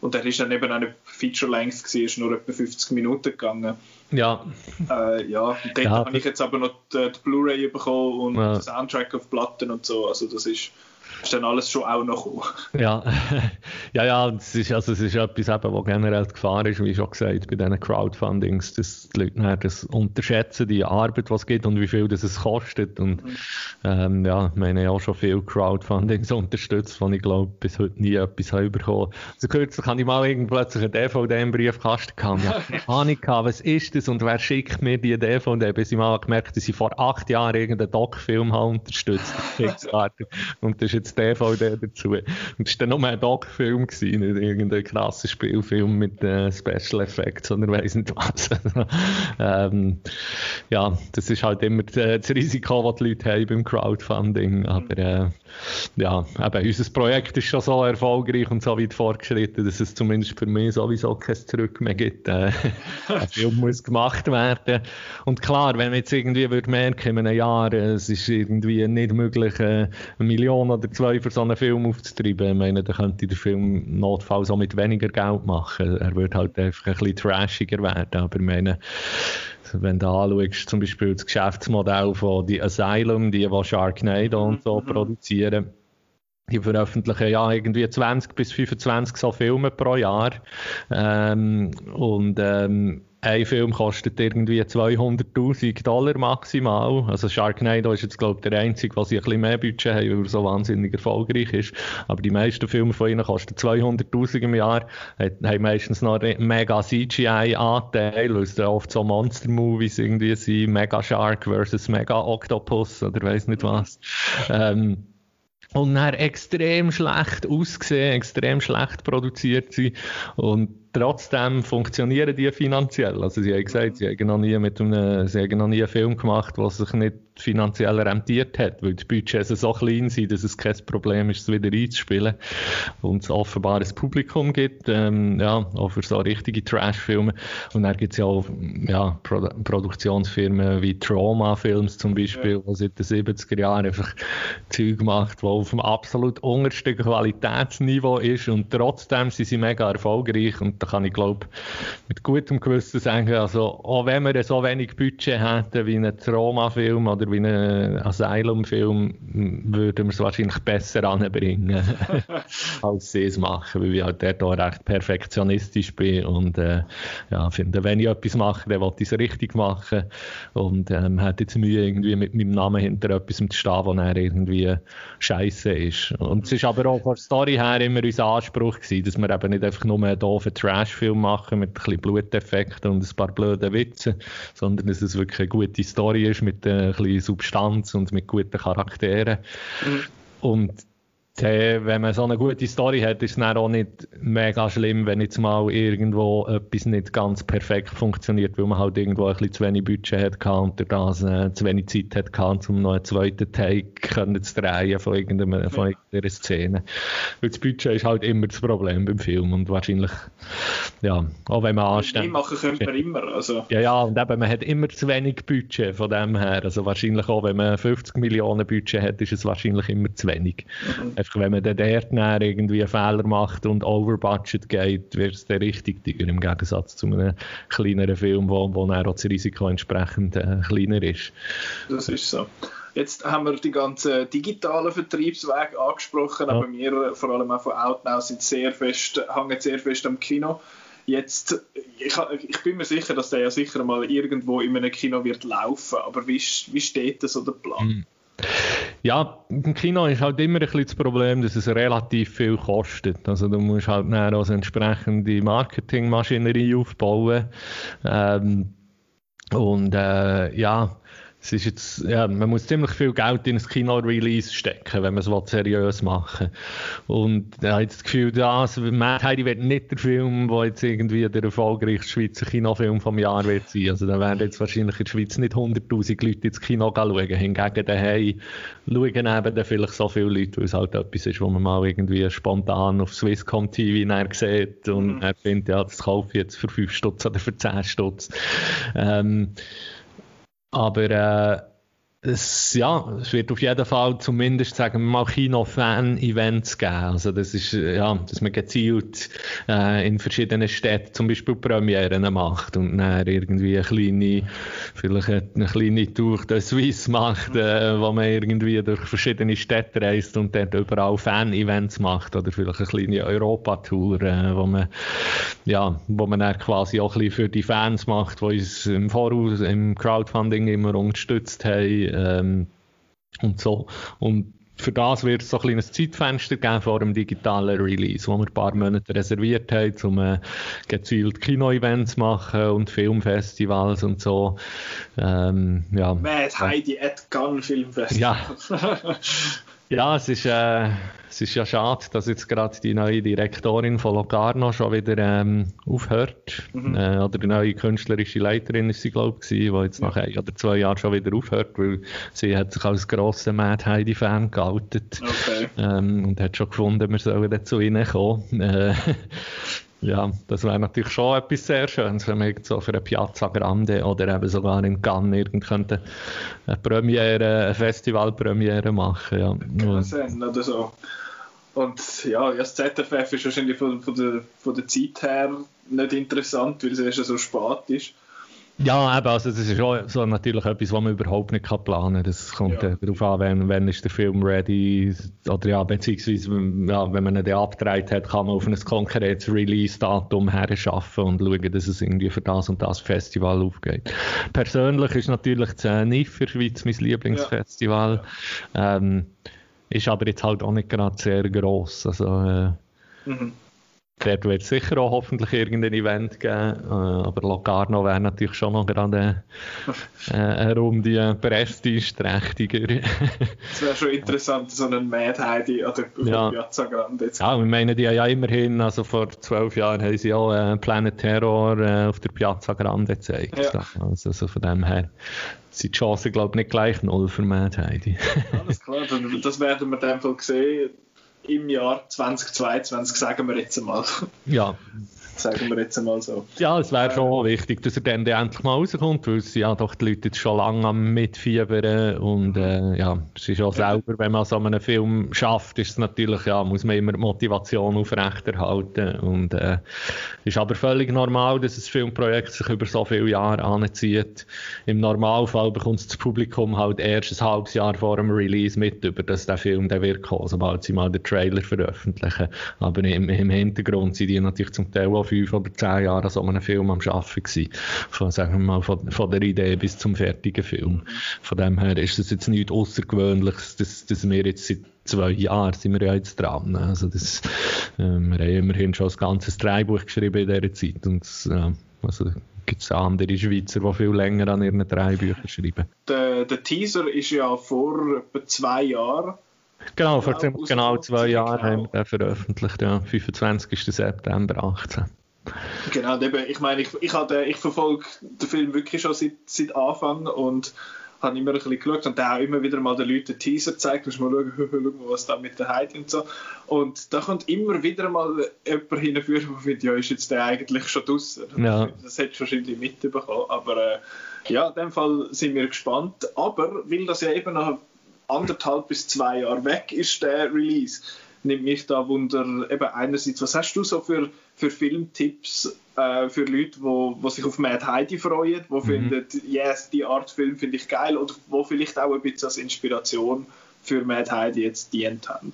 Und der ist dann eben eine Feature-Length gewesen, ist nur etwa 50 Minuten gegangen.
Ja.
Äh, ja, und dort ja, habe ich jetzt aber noch die, die Blu-ray bekommen und ja. den Soundtrack auf Platten und so. Also das ist ist dann alles schon auch noch gekommen.
Ja, ja, ja, es ist, also es ist etwas, eben, wo generell die Gefahr ist, wie schon gesagt, bei diesen Crowdfundings, dass die Leute das unterschätzen, die Arbeit, die es gibt und wie viel das es kostet. Und mhm. ähm, ja, ich meine, auch schon viele Crowdfundings unterstützt, von ich glaube, bis heute nie etwas bekommen Also kürzlich habe ich mal plötzlich einen DVD im Briefkasten gehabt. Ja, Ahnung gehabt, was ist das und wer schickt mir die DVD? Bis ich mal gemerkt dass ich vor acht Jahren irgendeinen Doc-Film unterstützt Und das ist jetzt DVD dazu. Und das war dann nur ein Doc-Film, nicht irgendein krasser Spielfilm mit äh, Special Effects oder weiss nicht was. ähm, ja, das ist halt immer das Risiko, das die Leute haben beim Crowdfunding. Aber äh, ja, eben, unser Projekt ist schon so erfolgreich und so weit fortgeschritten, dass es zumindest für mich sowieso kein Zurück mehr gibt. Äh, ein Film muss gemacht werden. Und klar, wenn man jetzt irgendwie würde merken, in einem Jahr, es ist irgendwie nicht möglich, äh, eine Million oder zwei für so einen Film aufzutreiben, ich meine, dann könnte der Film notfalls auch mit weniger Geld machen. Er würde halt einfach ein bisschen trashiger werden, aber ich meine, wenn du anschaust, zum Beispiel das Geschäftsmodell von die Asylum, die, die Sharknado und so mhm. produzieren, die veröffentlichen ja irgendwie 20 bis 25 so Filme pro Jahr. Ähm, und ähm, ein Film kostet irgendwie 200.000 Dollar maximal. Also Sharknado ist jetzt, glaube ich, der einzige, was sie ein bisschen mehr Budget haben, weil er so wahnsinnig erfolgreich ist. Aber die meisten Filme von ihnen kosten 200.000 im Jahr, haben meistens noch einen mega CGI-Anteil, weil es dann oft so Monster-Movies irgendwie sind, Mega Shark versus Mega Octopus oder weiß nicht was. Ähm, und dann extrem schlecht aussehen, extrem schlecht produziert sind und trotzdem funktionieren die finanziell. Also sie haben gesagt, sie haben noch nie mit einem, sie haben noch nie einen Film gemacht, der sich nicht finanziell rentiert hat, weil die Budgets so klein sind, dass es kein Problem ist, es wieder einzuspielen und es offenbar ein Publikum gibt, ähm, ja, auch für so richtige Trash-Filme. Und dann gibt es ja auch ja, Pro Produktionsfirmen wie Trauma Films zum Beispiel, ja. die seit den 70er Jahren einfach Zeug macht, die auf dem absolut untersten Qualitätsniveau ist und trotzdem sind sie mega erfolgreich und da kann ich glaube mit gutem Gewissen sagen, also auch wenn wir so wenig Budget hätten wie ein Trauma-Film oder wie ein Asylum-Film, würden wir es wahrscheinlich besser anbringen, als sie es machen, weil ich halt dort auch recht perfektionistisch bin und äh, ja, finde, wenn ich etwas mache, dann will ich es richtig machen und ähm, hat jetzt Mühe irgendwie mit meinem Namen hinter etwas zu stehen, wo er irgendwie scheiße ist. Und es ist aber auch von der Story her immer unser Anspruch gewesen, dass wir eben nicht einfach nur einen doofen Trash Trashfilm machen mit ein bisschen Bluteffekten und ein paar blöden Witzen, sondern dass es wirklich eine gute Story ist mit ein bisschen Substanz und mit guten Charakteren. Mhm. Und wenn man so eine gute Story hat, ist es dann auch nicht mega schlimm, wenn jetzt mal irgendwo etwas nicht ganz perfekt funktioniert, weil man halt irgendwo ein bisschen zu wenig Budget hat und das äh, zu wenig Zeit hat, um noch einen zweiten Take zu drehen von irgendeiner, von irgendeiner Szene. Weil das Budget ist halt immer das Problem beim Film und wahrscheinlich, ja, auch wenn man anständig...
machen könnte man immer, also...
Ja, ja, und eben, man hat immer zu wenig Budget von dem her, also wahrscheinlich auch, wenn man 50 Millionen Budget hat, ist es wahrscheinlich immer zu wenig. Mhm einfach, wenn man dann dort irgendwie einen Fehler macht und over budget geht, wird es dann richtig teuer, im Gegensatz zu einem kleineren Film, wo, wo dann auch das Risiko entsprechend äh, kleiner ist.
Das ist so. Jetzt haben wir die ganzen digitalen Vertriebswege angesprochen, ja. aber wir, vor allem auch von Outnow, sind sehr fest, hängen sehr fest am Kino. Jetzt, ich, ich, bin mir sicher, dass der ja sicher mal irgendwo in einem Kino wird laufen, aber wie, wie steht das so der Plan?
Ja, im Kino ist halt immer ein bisschen das Problem, dass es relativ viel kostet. Also du musst halt dann also entsprechende Marketingmaschinerie aufbauen. Ähm, und äh, ja, es ist jetzt, ja, man muss ziemlich viel Geld in ein Kino-Release stecken, wenn man es seriös machen will. Und ich habe das Gefühl, das, Mad Heidi wird nicht der Film, der jetzt irgendwie der erfolgreichste Schweizer Kinofilm vom Jahr wird sein. Also da werden jetzt wahrscheinlich in der Schweiz nicht 100'000 Leute ins Kino schauen. Hingegen daheim schauen eben dann vielleicht so viele Leute, weil es halt etwas ist, wo man mal irgendwie spontan auf Swisscom TV sieht und mhm. er findet, ja, das kaufe ich jetzt für 5 Stutz oder für 10 Stutz. Ähm, aber äh, es, ja, es wird auf jeden Fall zumindest, sagen wir mal, Kino-Fan-Events geben. Also das ist, ja, dass man gezielt äh, in verschiedenen Städten zum Beispiel Premieren macht und dann irgendwie eine kleine, vielleicht eine kleine Tour de Suisse macht, äh, wo man irgendwie durch verschiedene Städte reist und dort überall Fan-Events macht oder vielleicht eine kleine Europa-Tour, äh, wo man, ja, wo man dann quasi auch ein bisschen für die Fans macht, die uns im Voraus, im Crowdfunding immer unterstützt haben, ähm, und so. Und für das wird es so ein kleines Zeitfenster geben vor dem digitalen Release, wo wir ein paar Monate reserviert haben, um äh, gezielt Kino-Events machen und Filmfestivals und so. Ähm, ja.
Mad Heidi at Gun Filmfestival.
Ja. Ja, es ist, äh, es ist ja schade, dass jetzt gerade die neue Direktorin von Locarno schon wieder ähm, aufhört. Mhm. Äh, oder die neue künstlerische Leiterin ist sie, glaube ich, die jetzt nach ein oder zwei Jahren schon wieder aufhört, weil sie hat sich als grosser Mad Heidi-Fan geoutet okay. ähm, und hat schon gefunden, wir sollen dazu reinkommen. Äh, ja, das wäre natürlich schon etwas sehr Schönes, wenn man so für eine Piazza Grande oder eben sogar in Cannes irgend könnte eine Premiere, eine Festivalpremiere machen. Ja.
Kann sein, oder so. Und ja, das ZFF ist wahrscheinlich von, von, der, von der Zeit her nicht interessant, weil es erst so spät ist.
Ja, eben, also das ist schon so natürlich etwas, was man überhaupt nicht planen kann. Das kommt ja. darauf an, wenn, wenn ist der Film ready oder ja, beziehungsweise ja, wenn man ihn abgedreht hat, kann man auf ein konkretes Release-Datum her schaffen und schauen, dass es irgendwie für das und das Festival aufgeht. Persönlich ist natürlich das für Schweiz mein Lieblingsfestival. Ja. Ähm, ist aber jetzt halt auch nicht gerade sehr gross. Also, äh, mhm. Dort wird es sicher auch hoffentlich irgendein Event geben, äh, aber Locarno wäre natürlich schon noch gerade äh, eine Runde prestigeträchtiger.
Es wäre schon interessant, so einen Mad Heidi an der
ja.
Piazza Grande.
Ja, wir meinen die ja immerhin, also vor zwölf Jahren haben sie auch äh, Planet Terror äh, auf der Piazza Grande gezeigt. Ja. Also, also von dem her sind die Chancen, glaube ich, nicht gleich null für Mad Heidi.
Alles klar, das werden wir dem Fall sehen im Jahr 2022, sagen wir jetzt einmal.
Ja,
sagen wir jetzt einmal so.
Ja, es wäre schon wichtig, dass er dann endlich mal rauskommt, weil es ja doch die Leute jetzt schon lange am Mitfiebern und äh, ja, es ist auch selber, wenn man so einen Film schafft, ist es natürlich, ja, muss man immer die Motivation aufrechterhalten und äh, ist aber völlig normal, dass ein Filmprojekt sich über so viele Jahre anzieht. Im Normalfall bekommt das Publikum halt erst ein halbes Jahr vor dem Release mit, über das der Film dann wird kommen, sobald sie mal den Trailer veröffentlichen. Aber im, im Hintergrund sind die natürlich zum Teil auch fünf oder zehn Jahren an so einem Film am Arbeiten gewesen. Von, sagen wir mal, von, von der Idee bis zum fertigen Film. Von dem her ist es jetzt nichts Außergewöhnliches, dass, dass wir jetzt seit zwei Jahren sind wir ja jetzt dran. Also das, äh, wir haben immerhin schon ein ganzes Drehbuch geschrieben in dieser Zeit und äh, also gibt es andere Schweizer, die viel länger an ihren Drehbüchern schreiben.
Der, der Teaser ist ja vor etwa zwei Jahren
Genau, vor ziemlich genau zwei Jahren haben wir den veröffentlicht, ja, 25. September 18.
Genau, eben, ich meine, ich, ich, ich verfolge den Film wirklich schon seit, seit Anfang und habe immer ein bisschen geschaut und der auch immer wieder mal den Leuten den Teaser gezeigt, musst mal schauen, schauen, was da mit der Heidi und so. Und da kommt immer wieder mal jemand hinführen, der findet, ja, ist jetzt der eigentlich schon draußen.
Ja.
Das hättest du wahrscheinlich mitbekommen, aber äh, ja, in dem Fall sind wir gespannt. Aber weil das ja eben noch anderthalb bis zwei Jahre weg ist, der Release, nimmt mich da Wunder, eben einerseits, was hast du so für, für Filmtipps äh, für Leute, wo, wo sich auf Mad Heidi freuen, wo mhm. finden, yes, die Art Film finde ich geil oder wo vielleicht auch ein bisschen als Inspiration für Mad Heidi jetzt dient haben?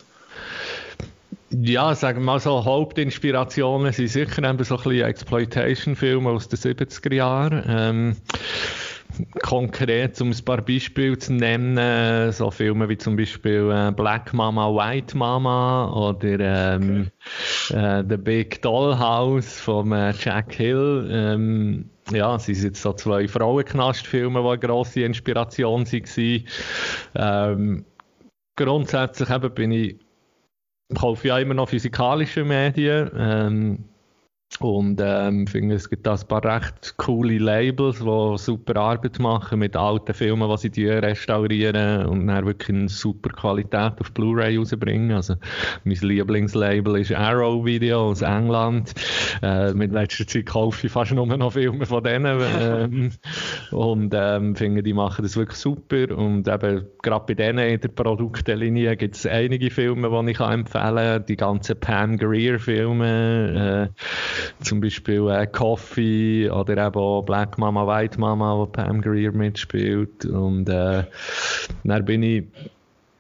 Ja, sagen wir mal so, Hauptinspirationen sind sicher eben so ein bisschen Exploitation-Filme aus den 70er Jahren. Ähm, konkret, um ein paar Beispiele zu nennen, so Filme wie zum Beispiel äh, Black Mama, White Mama oder ähm, okay. äh, The Big Dollhouse von äh, Jack Hill. Ähm, ja, es sind jetzt so zwei Frauenknastfilme, die eine grosse Inspiration waren. Ähm, grundsätzlich eben bin ich, kaufe ja immer noch physikalische Medien. Ähm, und ähm, finde, es gibt da ein paar recht coole Labels, die super Arbeit machen mit alten Filmen, die sie restaurieren und dann wirklich eine super Qualität auf Blu-ray rausbringen. Also mein Lieblingslabel ist Arrow Video aus England. Äh, mit letzter Zeit kaufe ich fast nur noch Filme von denen. Ähm, und ähm, finde, die machen das wirklich super. Und eben gerade bei denen in der Produktlinie gibt es einige Filme, die ich empfehlen kann. Die ganzen Pam Greer Filme. Äh, zum Beispiel äh, Coffee oder eben auch Black Mama, White Mama, wo Pam Greer mitspielt. Und äh, dann bin ich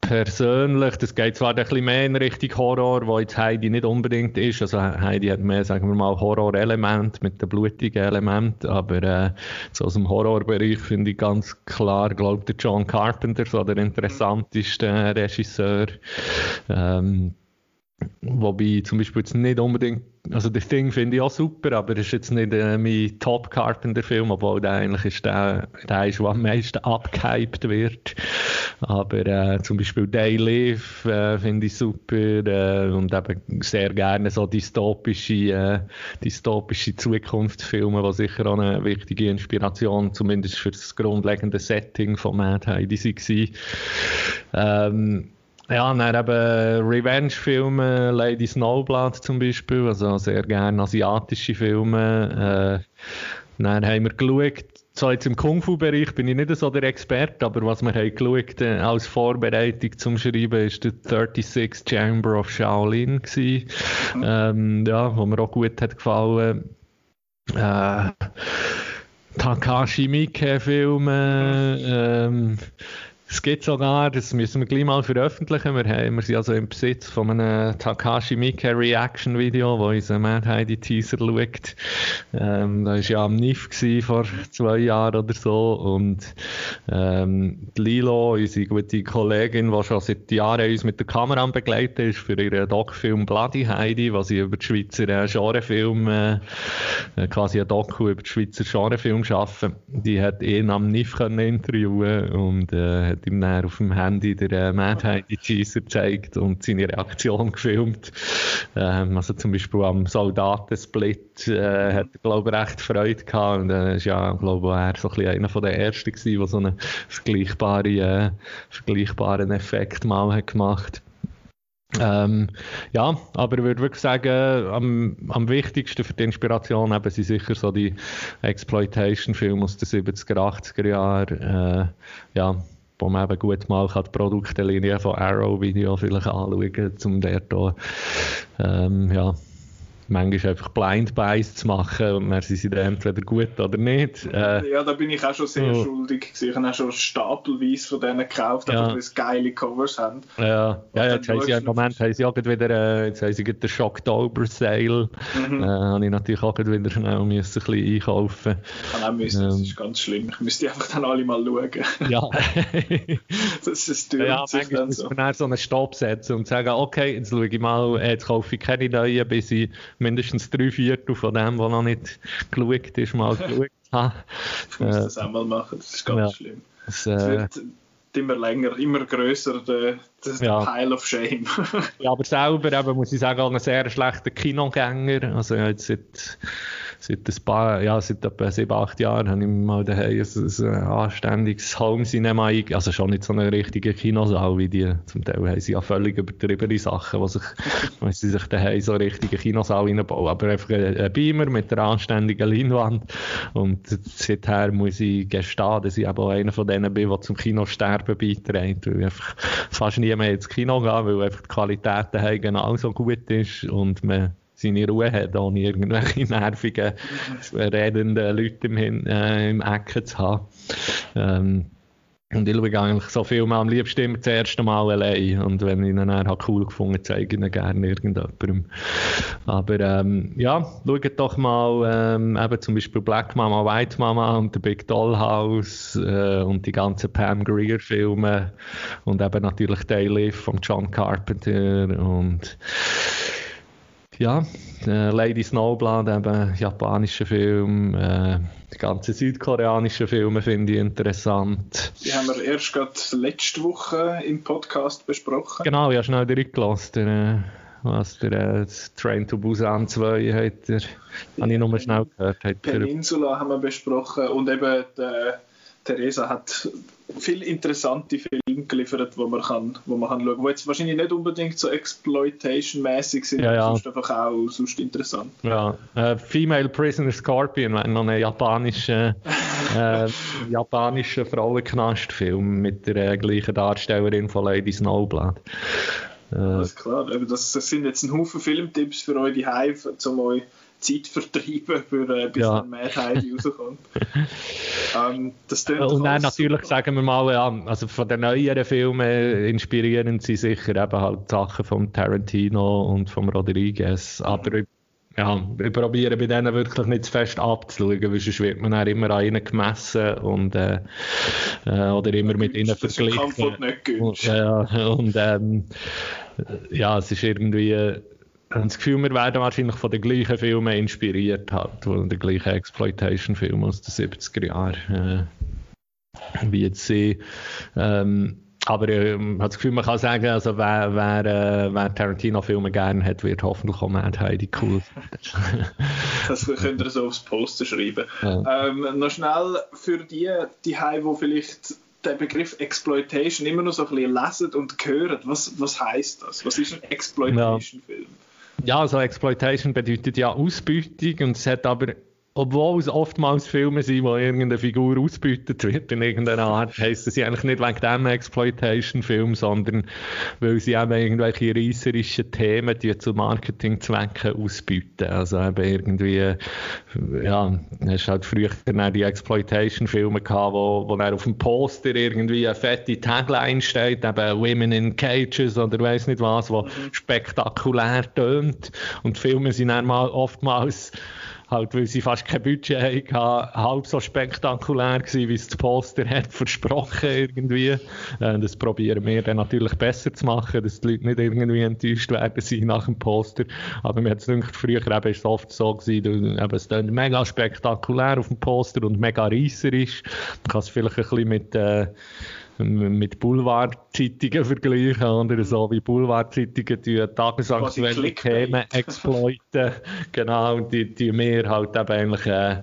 persönlich, das geht zwar ein bisschen mehr in Richtung Horror, wo jetzt Heidi nicht unbedingt ist. Also Heidi hat mehr, sagen wir mal, Horror-Element mit dem blutigen Element, aber äh, so aus dem Horrorbereich finde ich ganz klar, glaube der John Carpenter, so der interessanteste Regisseur. Ähm, Wobei zum Beispiel jetzt nicht unbedingt, also das Ding finde ich auch super, aber es ist jetzt nicht äh, mein Top Carpenter Film, obwohl der eigentlich ist der, der ist, der am meisten abgehypt wird. Aber äh, zum Beispiel Day Live äh, finde ich super äh, und eben sehr gerne so dystopische, äh, dystopische Zukunftsfilme, die sicher auch eine wichtige Inspiration, zumindest für das grundlegende Setting von Mad Heidi waren. Ähm, ja, dann eben Revenge-Filme, Lady Snowblood zum Beispiel, also sehr gerne asiatische Filme. Äh, dann haben wir geschaut, so jetzt im Kung-Fu-Bereich bin ich nicht so der Experte, aber was wir haben geschaut äh, als Vorbereitung zum Schreiben ist der 36 Chamber of Shaolin gewesen, ähm, ja, wo mir auch gut hat gefallen. Äh, Takashi Miike Filme, ähm, Es gibt sogar, das müssen wir gleich mal veröffentlichen. Wir, haben, wir sind also im Besitz von einem Takashi Miike Reaction Video, wo unser Mad Heidi Teaser schaut. Ähm, da war ja am NIF vor zwei Jahren oder so. Und ähm, Lilo, unsere gute Kollegin, die schon seit Jahren uns mit der Kamera begleitet ist, für ihren Doc-Film Bloody Heidi, was sie über die Schweizer äh, Genrefilm, äh, quasi ein Doku über die Schweizer Genrefilm schaffen. Die hat ihn am NIF interviewen und äh, hat ihm dann auf dem Handy der äh, Mad Heidi Teaser gezeigt und seine Reaktion gefilmt. Ähm, also zum Beispiel am Soldatensplit äh, hat er, glaube ich, recht Freude gehabt und äh, ist ja, glaube ich, er so ein bisschen einer von den Ersten der so einen vergleichbaren, äh, vergleichbaren Effekt mal hat gemacht ähm, ja, aber ich würde wirklich sagen, am, am wichtigsten für die Inspiration eben sind sicher so die Exploitation-Filme aus den 70er, 80er Jahren. Äh, ja, wo man eben gut mal kann die Produktlinie von Arrow Video vielleicht anschauen kann, um dort ähm, ja, manchmal einfach Blind Buys zu machen und dann sind sie dann entweder gut oder nicht.
Äh, ja, da bin ich auch schon sehr oh. schuldig gewesen. Ich habe auch schon stapelweise von denen gekauft, ja. einfach weil sie geile Covers haben.
Ja, ja jetzt haben sie im Moment haben sie auch wieder, äh, jetzt haben sie den Shocktober Sale, mhm. äh, habe ich natürlich auch wieder schnell müssen ein bisschen einkaufen.
Ich auch müssen, das ähm. ist ganz schlimm. Ich müsste einfach dann alle mal schauen.
Ja.
das ist ja,
ja, sich dann so. Man so einen Stopp setzen und sagen, okay, jetzt schaue ich mal, äh, jetzt kaufe ich keine neuen, bis ich mindestens drei Viertel von dem, was noch nicht geschaut ist, mal geschaut
habe. Ich muss äh, das auch mal machen, das ist ganz ja, schlimm. Es äh, wird immer länger, immer grösser, der, der ja. Pile of Shame.
ja, aber selber eben, muss ich sagen, auch ein sehr schlechter Kinogänger. Also jetzt seit seit ein paar, ja, seit etwa sieben, acht Jahren habe ich mal daheim ein, ein anständiges Home Cinema eingegangen. Also schon nicht so eine richtige Kinosaal wie die. Zum Teil haben sie ja völlig übertriebene Sachen, wo sich, wenn sie sich daheim so richtige Kinosaal reinbauen. Aber einfach ein Beamer mit einer anständigen Leinwand. Und seither muss ich gestehen, dass ich eben auch einer von denen bin, der zum Kinosterben beiträgt. Weil ich einfach fast nie mehr ins Kino gehe, weil einfach die Qualität daheim genauso gut ist und man seine Ruhe hat, ohne irgendwelche nervigen, redenden Leute im, Hin äh, im Ecken zu haben. Ähm, und ich schaue eigentlich so viel mal am liebsten immer das erste Mal allein. Und wenn ich ihn dann cool gefunden zeige ich ihn gerne irgendjemandem. Aber ähm, ja, schaut doch mal ähm, eben zum Beispiel Black Mama, White Mama und The Big Dollhouse äh, und die ganzen Pam Greer Filme und eben natürlich Day von John Carpenter und ja, äh, Lady Snowblood, eben japanischer Film, äh, die ganzen südkoreanischen Filme finde ich interessant.
Die haben wir erst gerade letzte Woche im Podcast besprochen.
Genau, ja, schnell durchgelassen. Äh, was der äh, Train to Busan 2 hat, der, habe ich nur schnell gehört.
Peninsula haben wir besprochen und eben der Theresa hat viele interessante Filme geliefert, wo man kann, wo man kann schauen, die jetzt wahrscheinlich nicht unbedingt so Exploitation-mäßig sind,
ja, ja.
sonst einfach auch sonst interessant.
Ja, äh, Female Prisoner Scorpion, noch ein japanischer äh, japanischer Frauenknastfilm mit der äh, gleichen Darstellerin von Lady Snowblood.
Äh, Alles klar, das, das sind jetzt ein Haufen Filmtipps für euch die Hive, um euch Zeit vertreiben, für, äh, bis ja. dann Mad Heidi rauskommt.
ähm, das und dann natürlich super. sagen wir mal, ja, also von den neueren Filmen inspirieren sie sicher eben halt Sachen von Tarantino und von Rodriguez, aber ja, wir probieren bei denen wirklich nicht zu fest abzuschauen, weil sonst wird man dann immer an ihnen gemessen und, äh, äh, oder immer mit ihnen verglichen. Und, und ähm, ja, es ist irgendwie habe das Gefühl, wir werden wahrscheinlich von den gleichen Filmen inspiriert, halt, von den gleichen Exploitation-Filmen aus den 70er Jahren, äh, wie jetzt sie. Ähm, aber äh, ich habe das Gefühl, man kann sagen, also wer, wer, äh, wer Tarantino-Filme gerne hat, wird hoffentlich auch Mad Heidi cool.
das könnt ihr so aufs Poster schreiben. Ja. Ähm, noch schnell für die, die Heim, die vielleicht den Begriff Exploitation immer noch so ein bisschen lesen und hören. Was, was heißt das? Was ist ein Exploitation-Film?
Ja. Ja, also Exploitation bedeutet ja Ausbeutung und es hat aber obwohl es oftmals Filme sind, wo irgendeine Figur ausbeutet wird in irgendeiner Art, heisst das eigentlich nicht wegen dem Exploitation-Film, sondern weil sie eben irgendwelche reisserischen Themen die zu Marketingzwecken ausbieten. Also eben irgendwie, ja, hast halt früher die Exploitation-Filme gehabt, wo, wo dann auf dem Poster irgendwie eine fette Tagline steht, eben Women in Cages oder weiß nicht was, wo mhm. spektakulär tönt. Und Filme sind dann mal oftmals halt, weil sie fast kein Budget hatten, halb so spektakulär gewesen, wie es das Poster hat versprochen irgendwie. Äh, das probieren wir dann natürlich besser zu machen, dass die Leute nicht irgendwie enttäuscht werden sind nach dem Poster. Aber mir hat es gedacht, früher eben ist es oft so gewesen, eben, es ist mega spektakulär auf dem Poster und mega reisserisch. Du kannst vielleicht ein bisschen mit, äh, mit Boulevardzeitungen vergleichen, oder so wie Boulevardzeitungen die tagesaktuelle Themen exploiten. genau, die, die wir halt eben eigentlich, äh,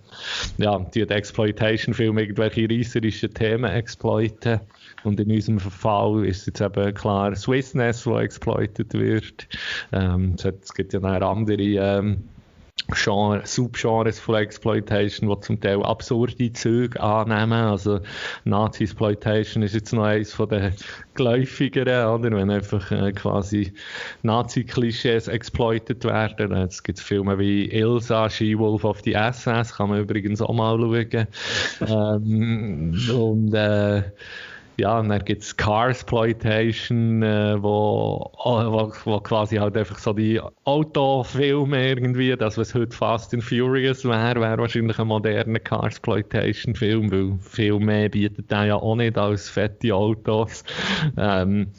ja, die Exploitation-Filme irgendwelche reisserischen Themen exploiten. Und in unserem Fall ist jetzt eben klar Swissness, wo exploitet wird. Ähm, es gibt ja noch andere ähm, Genre, Subgenres von Exploitation, die zum Teil absurde Züge annehmen. Also Nazi-Exploitation ist jetzt noch eines von den geläufigeren, oder? Wenn einfach äh, quasi Nazi-Klischees exploitet werden. Es gibt Filme wie Ilsa, She-Wolf of the SS, kann man übrigens auch mal schauen. ähm, und äh, ja, und dann gibt es Carsploitation, äh, wo, wo, wo quasi halt einfach so die Autofilme irgendwie, das was heute Fast and Furious wäre, wäre wahrscheinlich ein moderner Carsploitation-Film, weil viel mehr bietet der ja auch nicht als fette Autos. Ähm,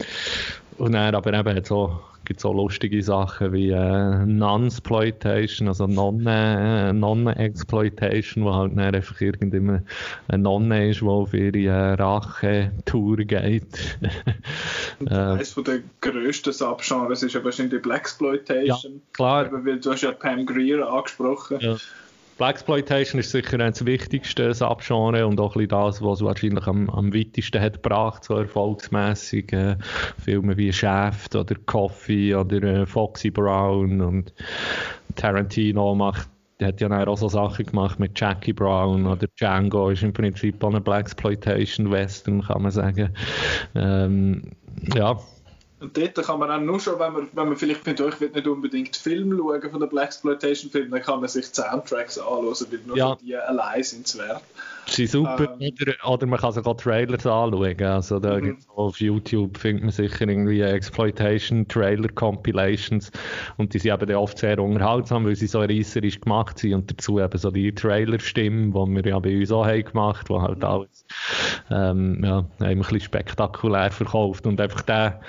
und dann aber eben so gibt so lustige Sachen wie äh, Non-Exploitation, also Non-Exploitation, äh, wo halt dann einfach irgendeine eine Nonne ist, die auf ihre äh, Rache-Tour geht.
ähm, eines der grössten Subgenres ist ja wahrscheinlich Black Exploitation. Ja,
klar.
weil du hast ja Pam Greer angesprochen. Ja.
Blaxploitation ist sicher das wichtigste Subgenre und auch ein das, was wahrscheinlich am, am weitesten hat gebracht, so erfolgsmässig. Äh, Filme wie Shaft oder Coffee oder äh, Foxy Brown und Tarantino macht hat ja auch so Sachen gemacht mit Jackie Brown oder Django, ist im Prinzip auch eine Blaxploitation Western, kann man sagen. Ähm, ja,
und dort kann man auch nur schon, wenn man, wenn man vielleicht findet, ich will nicht unbedingt Film schauen von den Black Exploitation Filmen, dann kann man sich Soundtracks anschauen, weil nur ja. die allein sind es wert.
Sie super. Ähm, oder, oder man kann sogar Trailers anschauen. Also da mhm. auf YouTube findet man sicher irgendwie Exploitation Trailer Compilations und die sind eben oft sehr unterhaltsam, weil sie so reisserisch gemacht sind und dazu eben so die Trailer-Stimmen, die wir ja bei uns auch haben gemacht, wo halt mhm. alles ähm, ja, ein bisschen spektakulär verkauft und einfach der,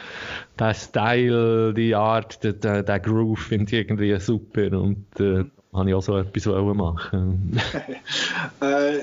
der Style, die Art, der, der, der Groove finde ich irgendwie super und äh, habe ich auch so etwas machen
äh,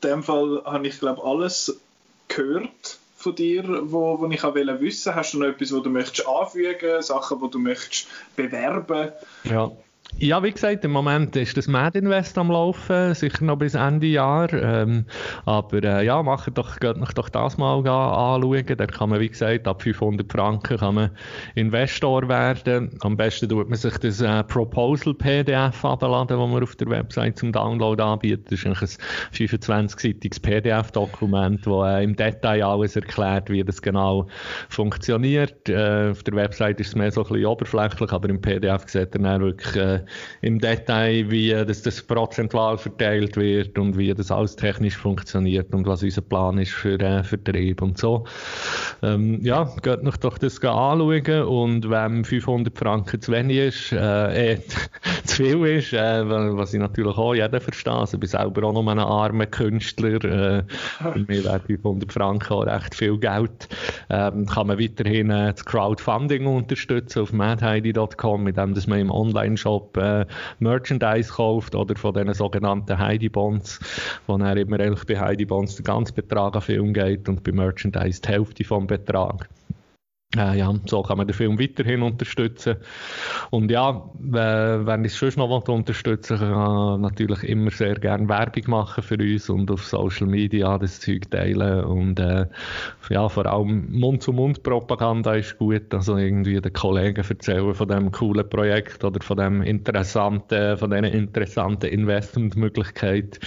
in dem Fall habe ich glaube alles gehört von dir, wo, wo ich auch wissen Hast du noch etwas, wo du möchtest anfügen, Sachen, wo du möchtest bewerben?
Ja. Ja, wie gesagt, im Moment ist das Mad Invest am Laufen, sicher noch bis Ende Jahr. Ähm, aber äh, ja, macht doch, geht euch doch das mal anschauen. Da kann man, wie gesagt, ab 500 Franken kann man Investor werden. Am besten tut man sich das äh, Proposal PDF abladen, das man auf der Website zum Download anbietet. Das ist ein 25-seitiges PDF-Dokument, wo äh, im Detail alles erklärt, wie das genau funktioniert. Äh, auf der Website ist es mehr so ein bisschen oberflächlich, aber im PDF sieht er dann wirklich äh, im Detail, wie das, das prozentual verteilt wird und wie das alles technisch funktioniert und was unser Plan ist für äh, Vertrieb und so. Ähm, ja, geht noch doch das anschauen und wenn 500 Franken zu wenig ist, äh, äh zu viel ist, äh, was ich natürlich auch jeder verstehe, also ich bin selber auch noch ein armer Künstler, äh, für mich wäre 500 Franken auch recht viel Geld, ähm, kann man weiterhin äh, das Crowdfunding unterstützen auf madheidi.com, mit dem dass man im Online-Shop ob äh, Merchandise kauft oder von diesen sogenannten Heidi Bonds, wo dann immer eigentlich bei Heidi Bonds der ganze Betrag an Film geht und bei Merchandise die Hälfte vom Betrag. Äh, ja, so kann man den Film weiterhin unterstützen. Und ja, wenn ich es schon noch unterstützen kann kann natürlich immer sehr gerne Werbung machen für uns und auf Social Media das Zeug teilen. Und äh, ja, vor allem Mund-zu-Mund-Propaganda ist gut. Also irgendwie den Kollegen erzählen von dem coolen Projekt oder von dem interessanten, von dieser interessanten Investmentmöglichkeit.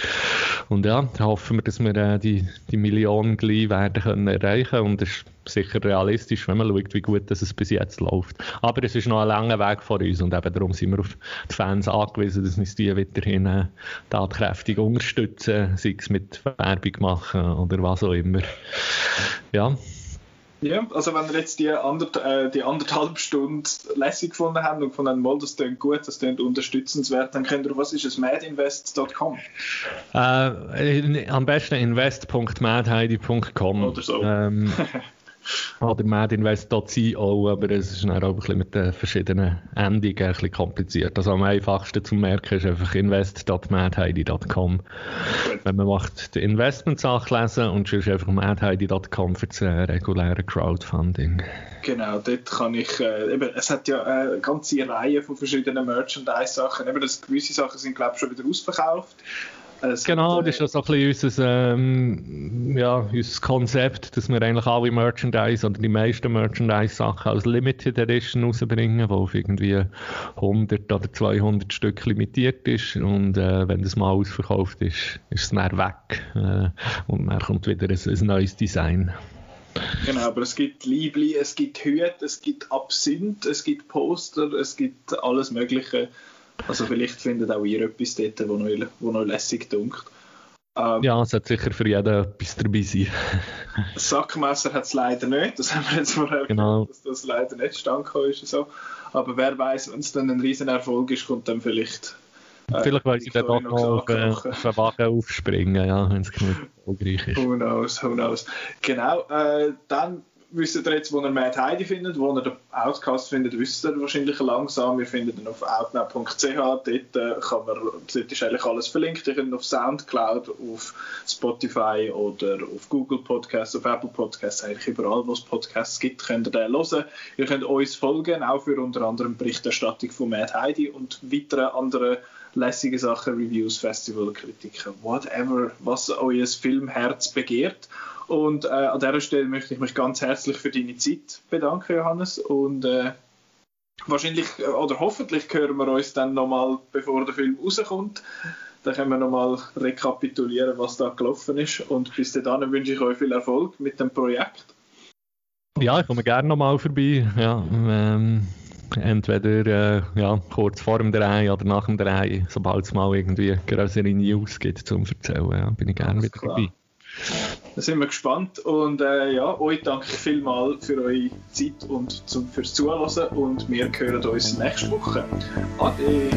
Und ja, hoffen wir, dass wir äh, die, die Millionen gleich werden können erreichen. Und es sicher realistisch, wenn man schaut, wie gut das es bis jetzt läuft. Aber es ist noch ein langer Weg vor uns und eben darum sind wir auf die Fans angewiesen, dass uns die weiterhin äh, tatkräftig unterstützen, sei es mit Werbung machen oder was auch immer. Ja.
Ja, also wenn ihr jetzt die, andert, äh, die anderthalb Stunden lässig gefunden habt und gefunden mal, das klingt gut, das klingt unterstützenswert, dann könnt ihr, was ist es, madinvest.com?
Äh, am besten invest.madheidi.com.
Oder so.
Ähm, Oder madinvest.co, aber es ist dann auch ein bisschen mit den verschiedenen Endungen ein bisschen kompliziert. Also am einfachsten zu merken ist einfach invest.madheidi.com. Wenn man macht die Investment-Sache lesen und sonst einfach madheidi.com für das äh, reguläre Crowdfunding.
Genau, dort kann ich, äh, eben, es hat ja eine ganze Reihe von verschiedenen Merchandise-Sachen, eben, das, gewisse Sachen sind glaube ich schon wieder ausverkauft.
Es genau, äh, das ist ja so ein bisschen unser, ähm, ja, unser Konzept, dass wir eigentlich alle Merchandise oder die meisten Merchandise-Sachen als Limited Edition rausbringen, wo auf irgendwie 100 oder 200 Stück limitiert ist und äh, wenn das mal ausverkauft ist, ist es dann weg äh, und dann kommt wieder ein, ein neues Design.
Genau, aber es gibt Liebli, es gibt Hüte, es gibt Absinth, es gibt Poster, es gibt alles Mögliche. Also vielleicht findet auch ihr etwas dort, wo noch, wo noch lässig dunkt.
Ähm, ja, es hat sicher für jeden etwas dabei sein.
Sackmesser hat es leider nicht, das haben wir jetzt vorher
genau.
dass das leider nicht standgekommen ist. So. Aber wer weiß, wenn es dann ein riesen Erfolg ist, kommt dann vielleicht
äh, Vielleicht wollen sie dann doch noch auf, auf einen Wagen aufspringen, ja, wenn es genug erfolgreich ist.
Who knows, who knows. Genau, äh, dann wisst ihr jetzt, wo ihr Mad Heidi findet, wo ihr den Outcast findet, wisst ihr wahrscheinlich langsam. Wir finden ihn auf outnow.ch. Dort, äh, kann man, dort ist eigentlich alles verlinkt. Ihr könnt auf Soundcloud, auf Spotify oder auf Google Podcasts, auf Apple Podcasts, eigentlich überall, wo es Podcasts gibt, könnt ihr den hören. Ihr könnt uns folgen, auch für unter anderem Berichterstattung von Mad Heidi und weitere andere lässige Sachen, Reviews, Festivalkritiken, whatever, was euer Filmherz begehrt. Und äh, an dieser Stelle möchte ich mich ganz herzlich für deine Zeit bedanken, Johannes. Und äh, wahrscheinlich äh, oder hoffentlich hören wir uns dann nochmal, bevor der Film rauskommt. Dann können wir nochmal rekapitulieren, was da gelaufen ist. Und bis dahin wünsche ich euch viel Erfolg mit dem Projekt.
Ja, ich komme gerne nochmal vorbei. Ja, ähm, entweder äh, ja, kurz vor dem Drei oder nach dem Drei, sobald es mal irgendwie größere News gibt zum Erzählen, ja, bin ich gerne wieder dabei.
Da sind wir gespannt und äh, ja, euch danke ich vielmals für eure Zeit und zum, fürs Zuhören und wir hören uns nächste Woche. Ade!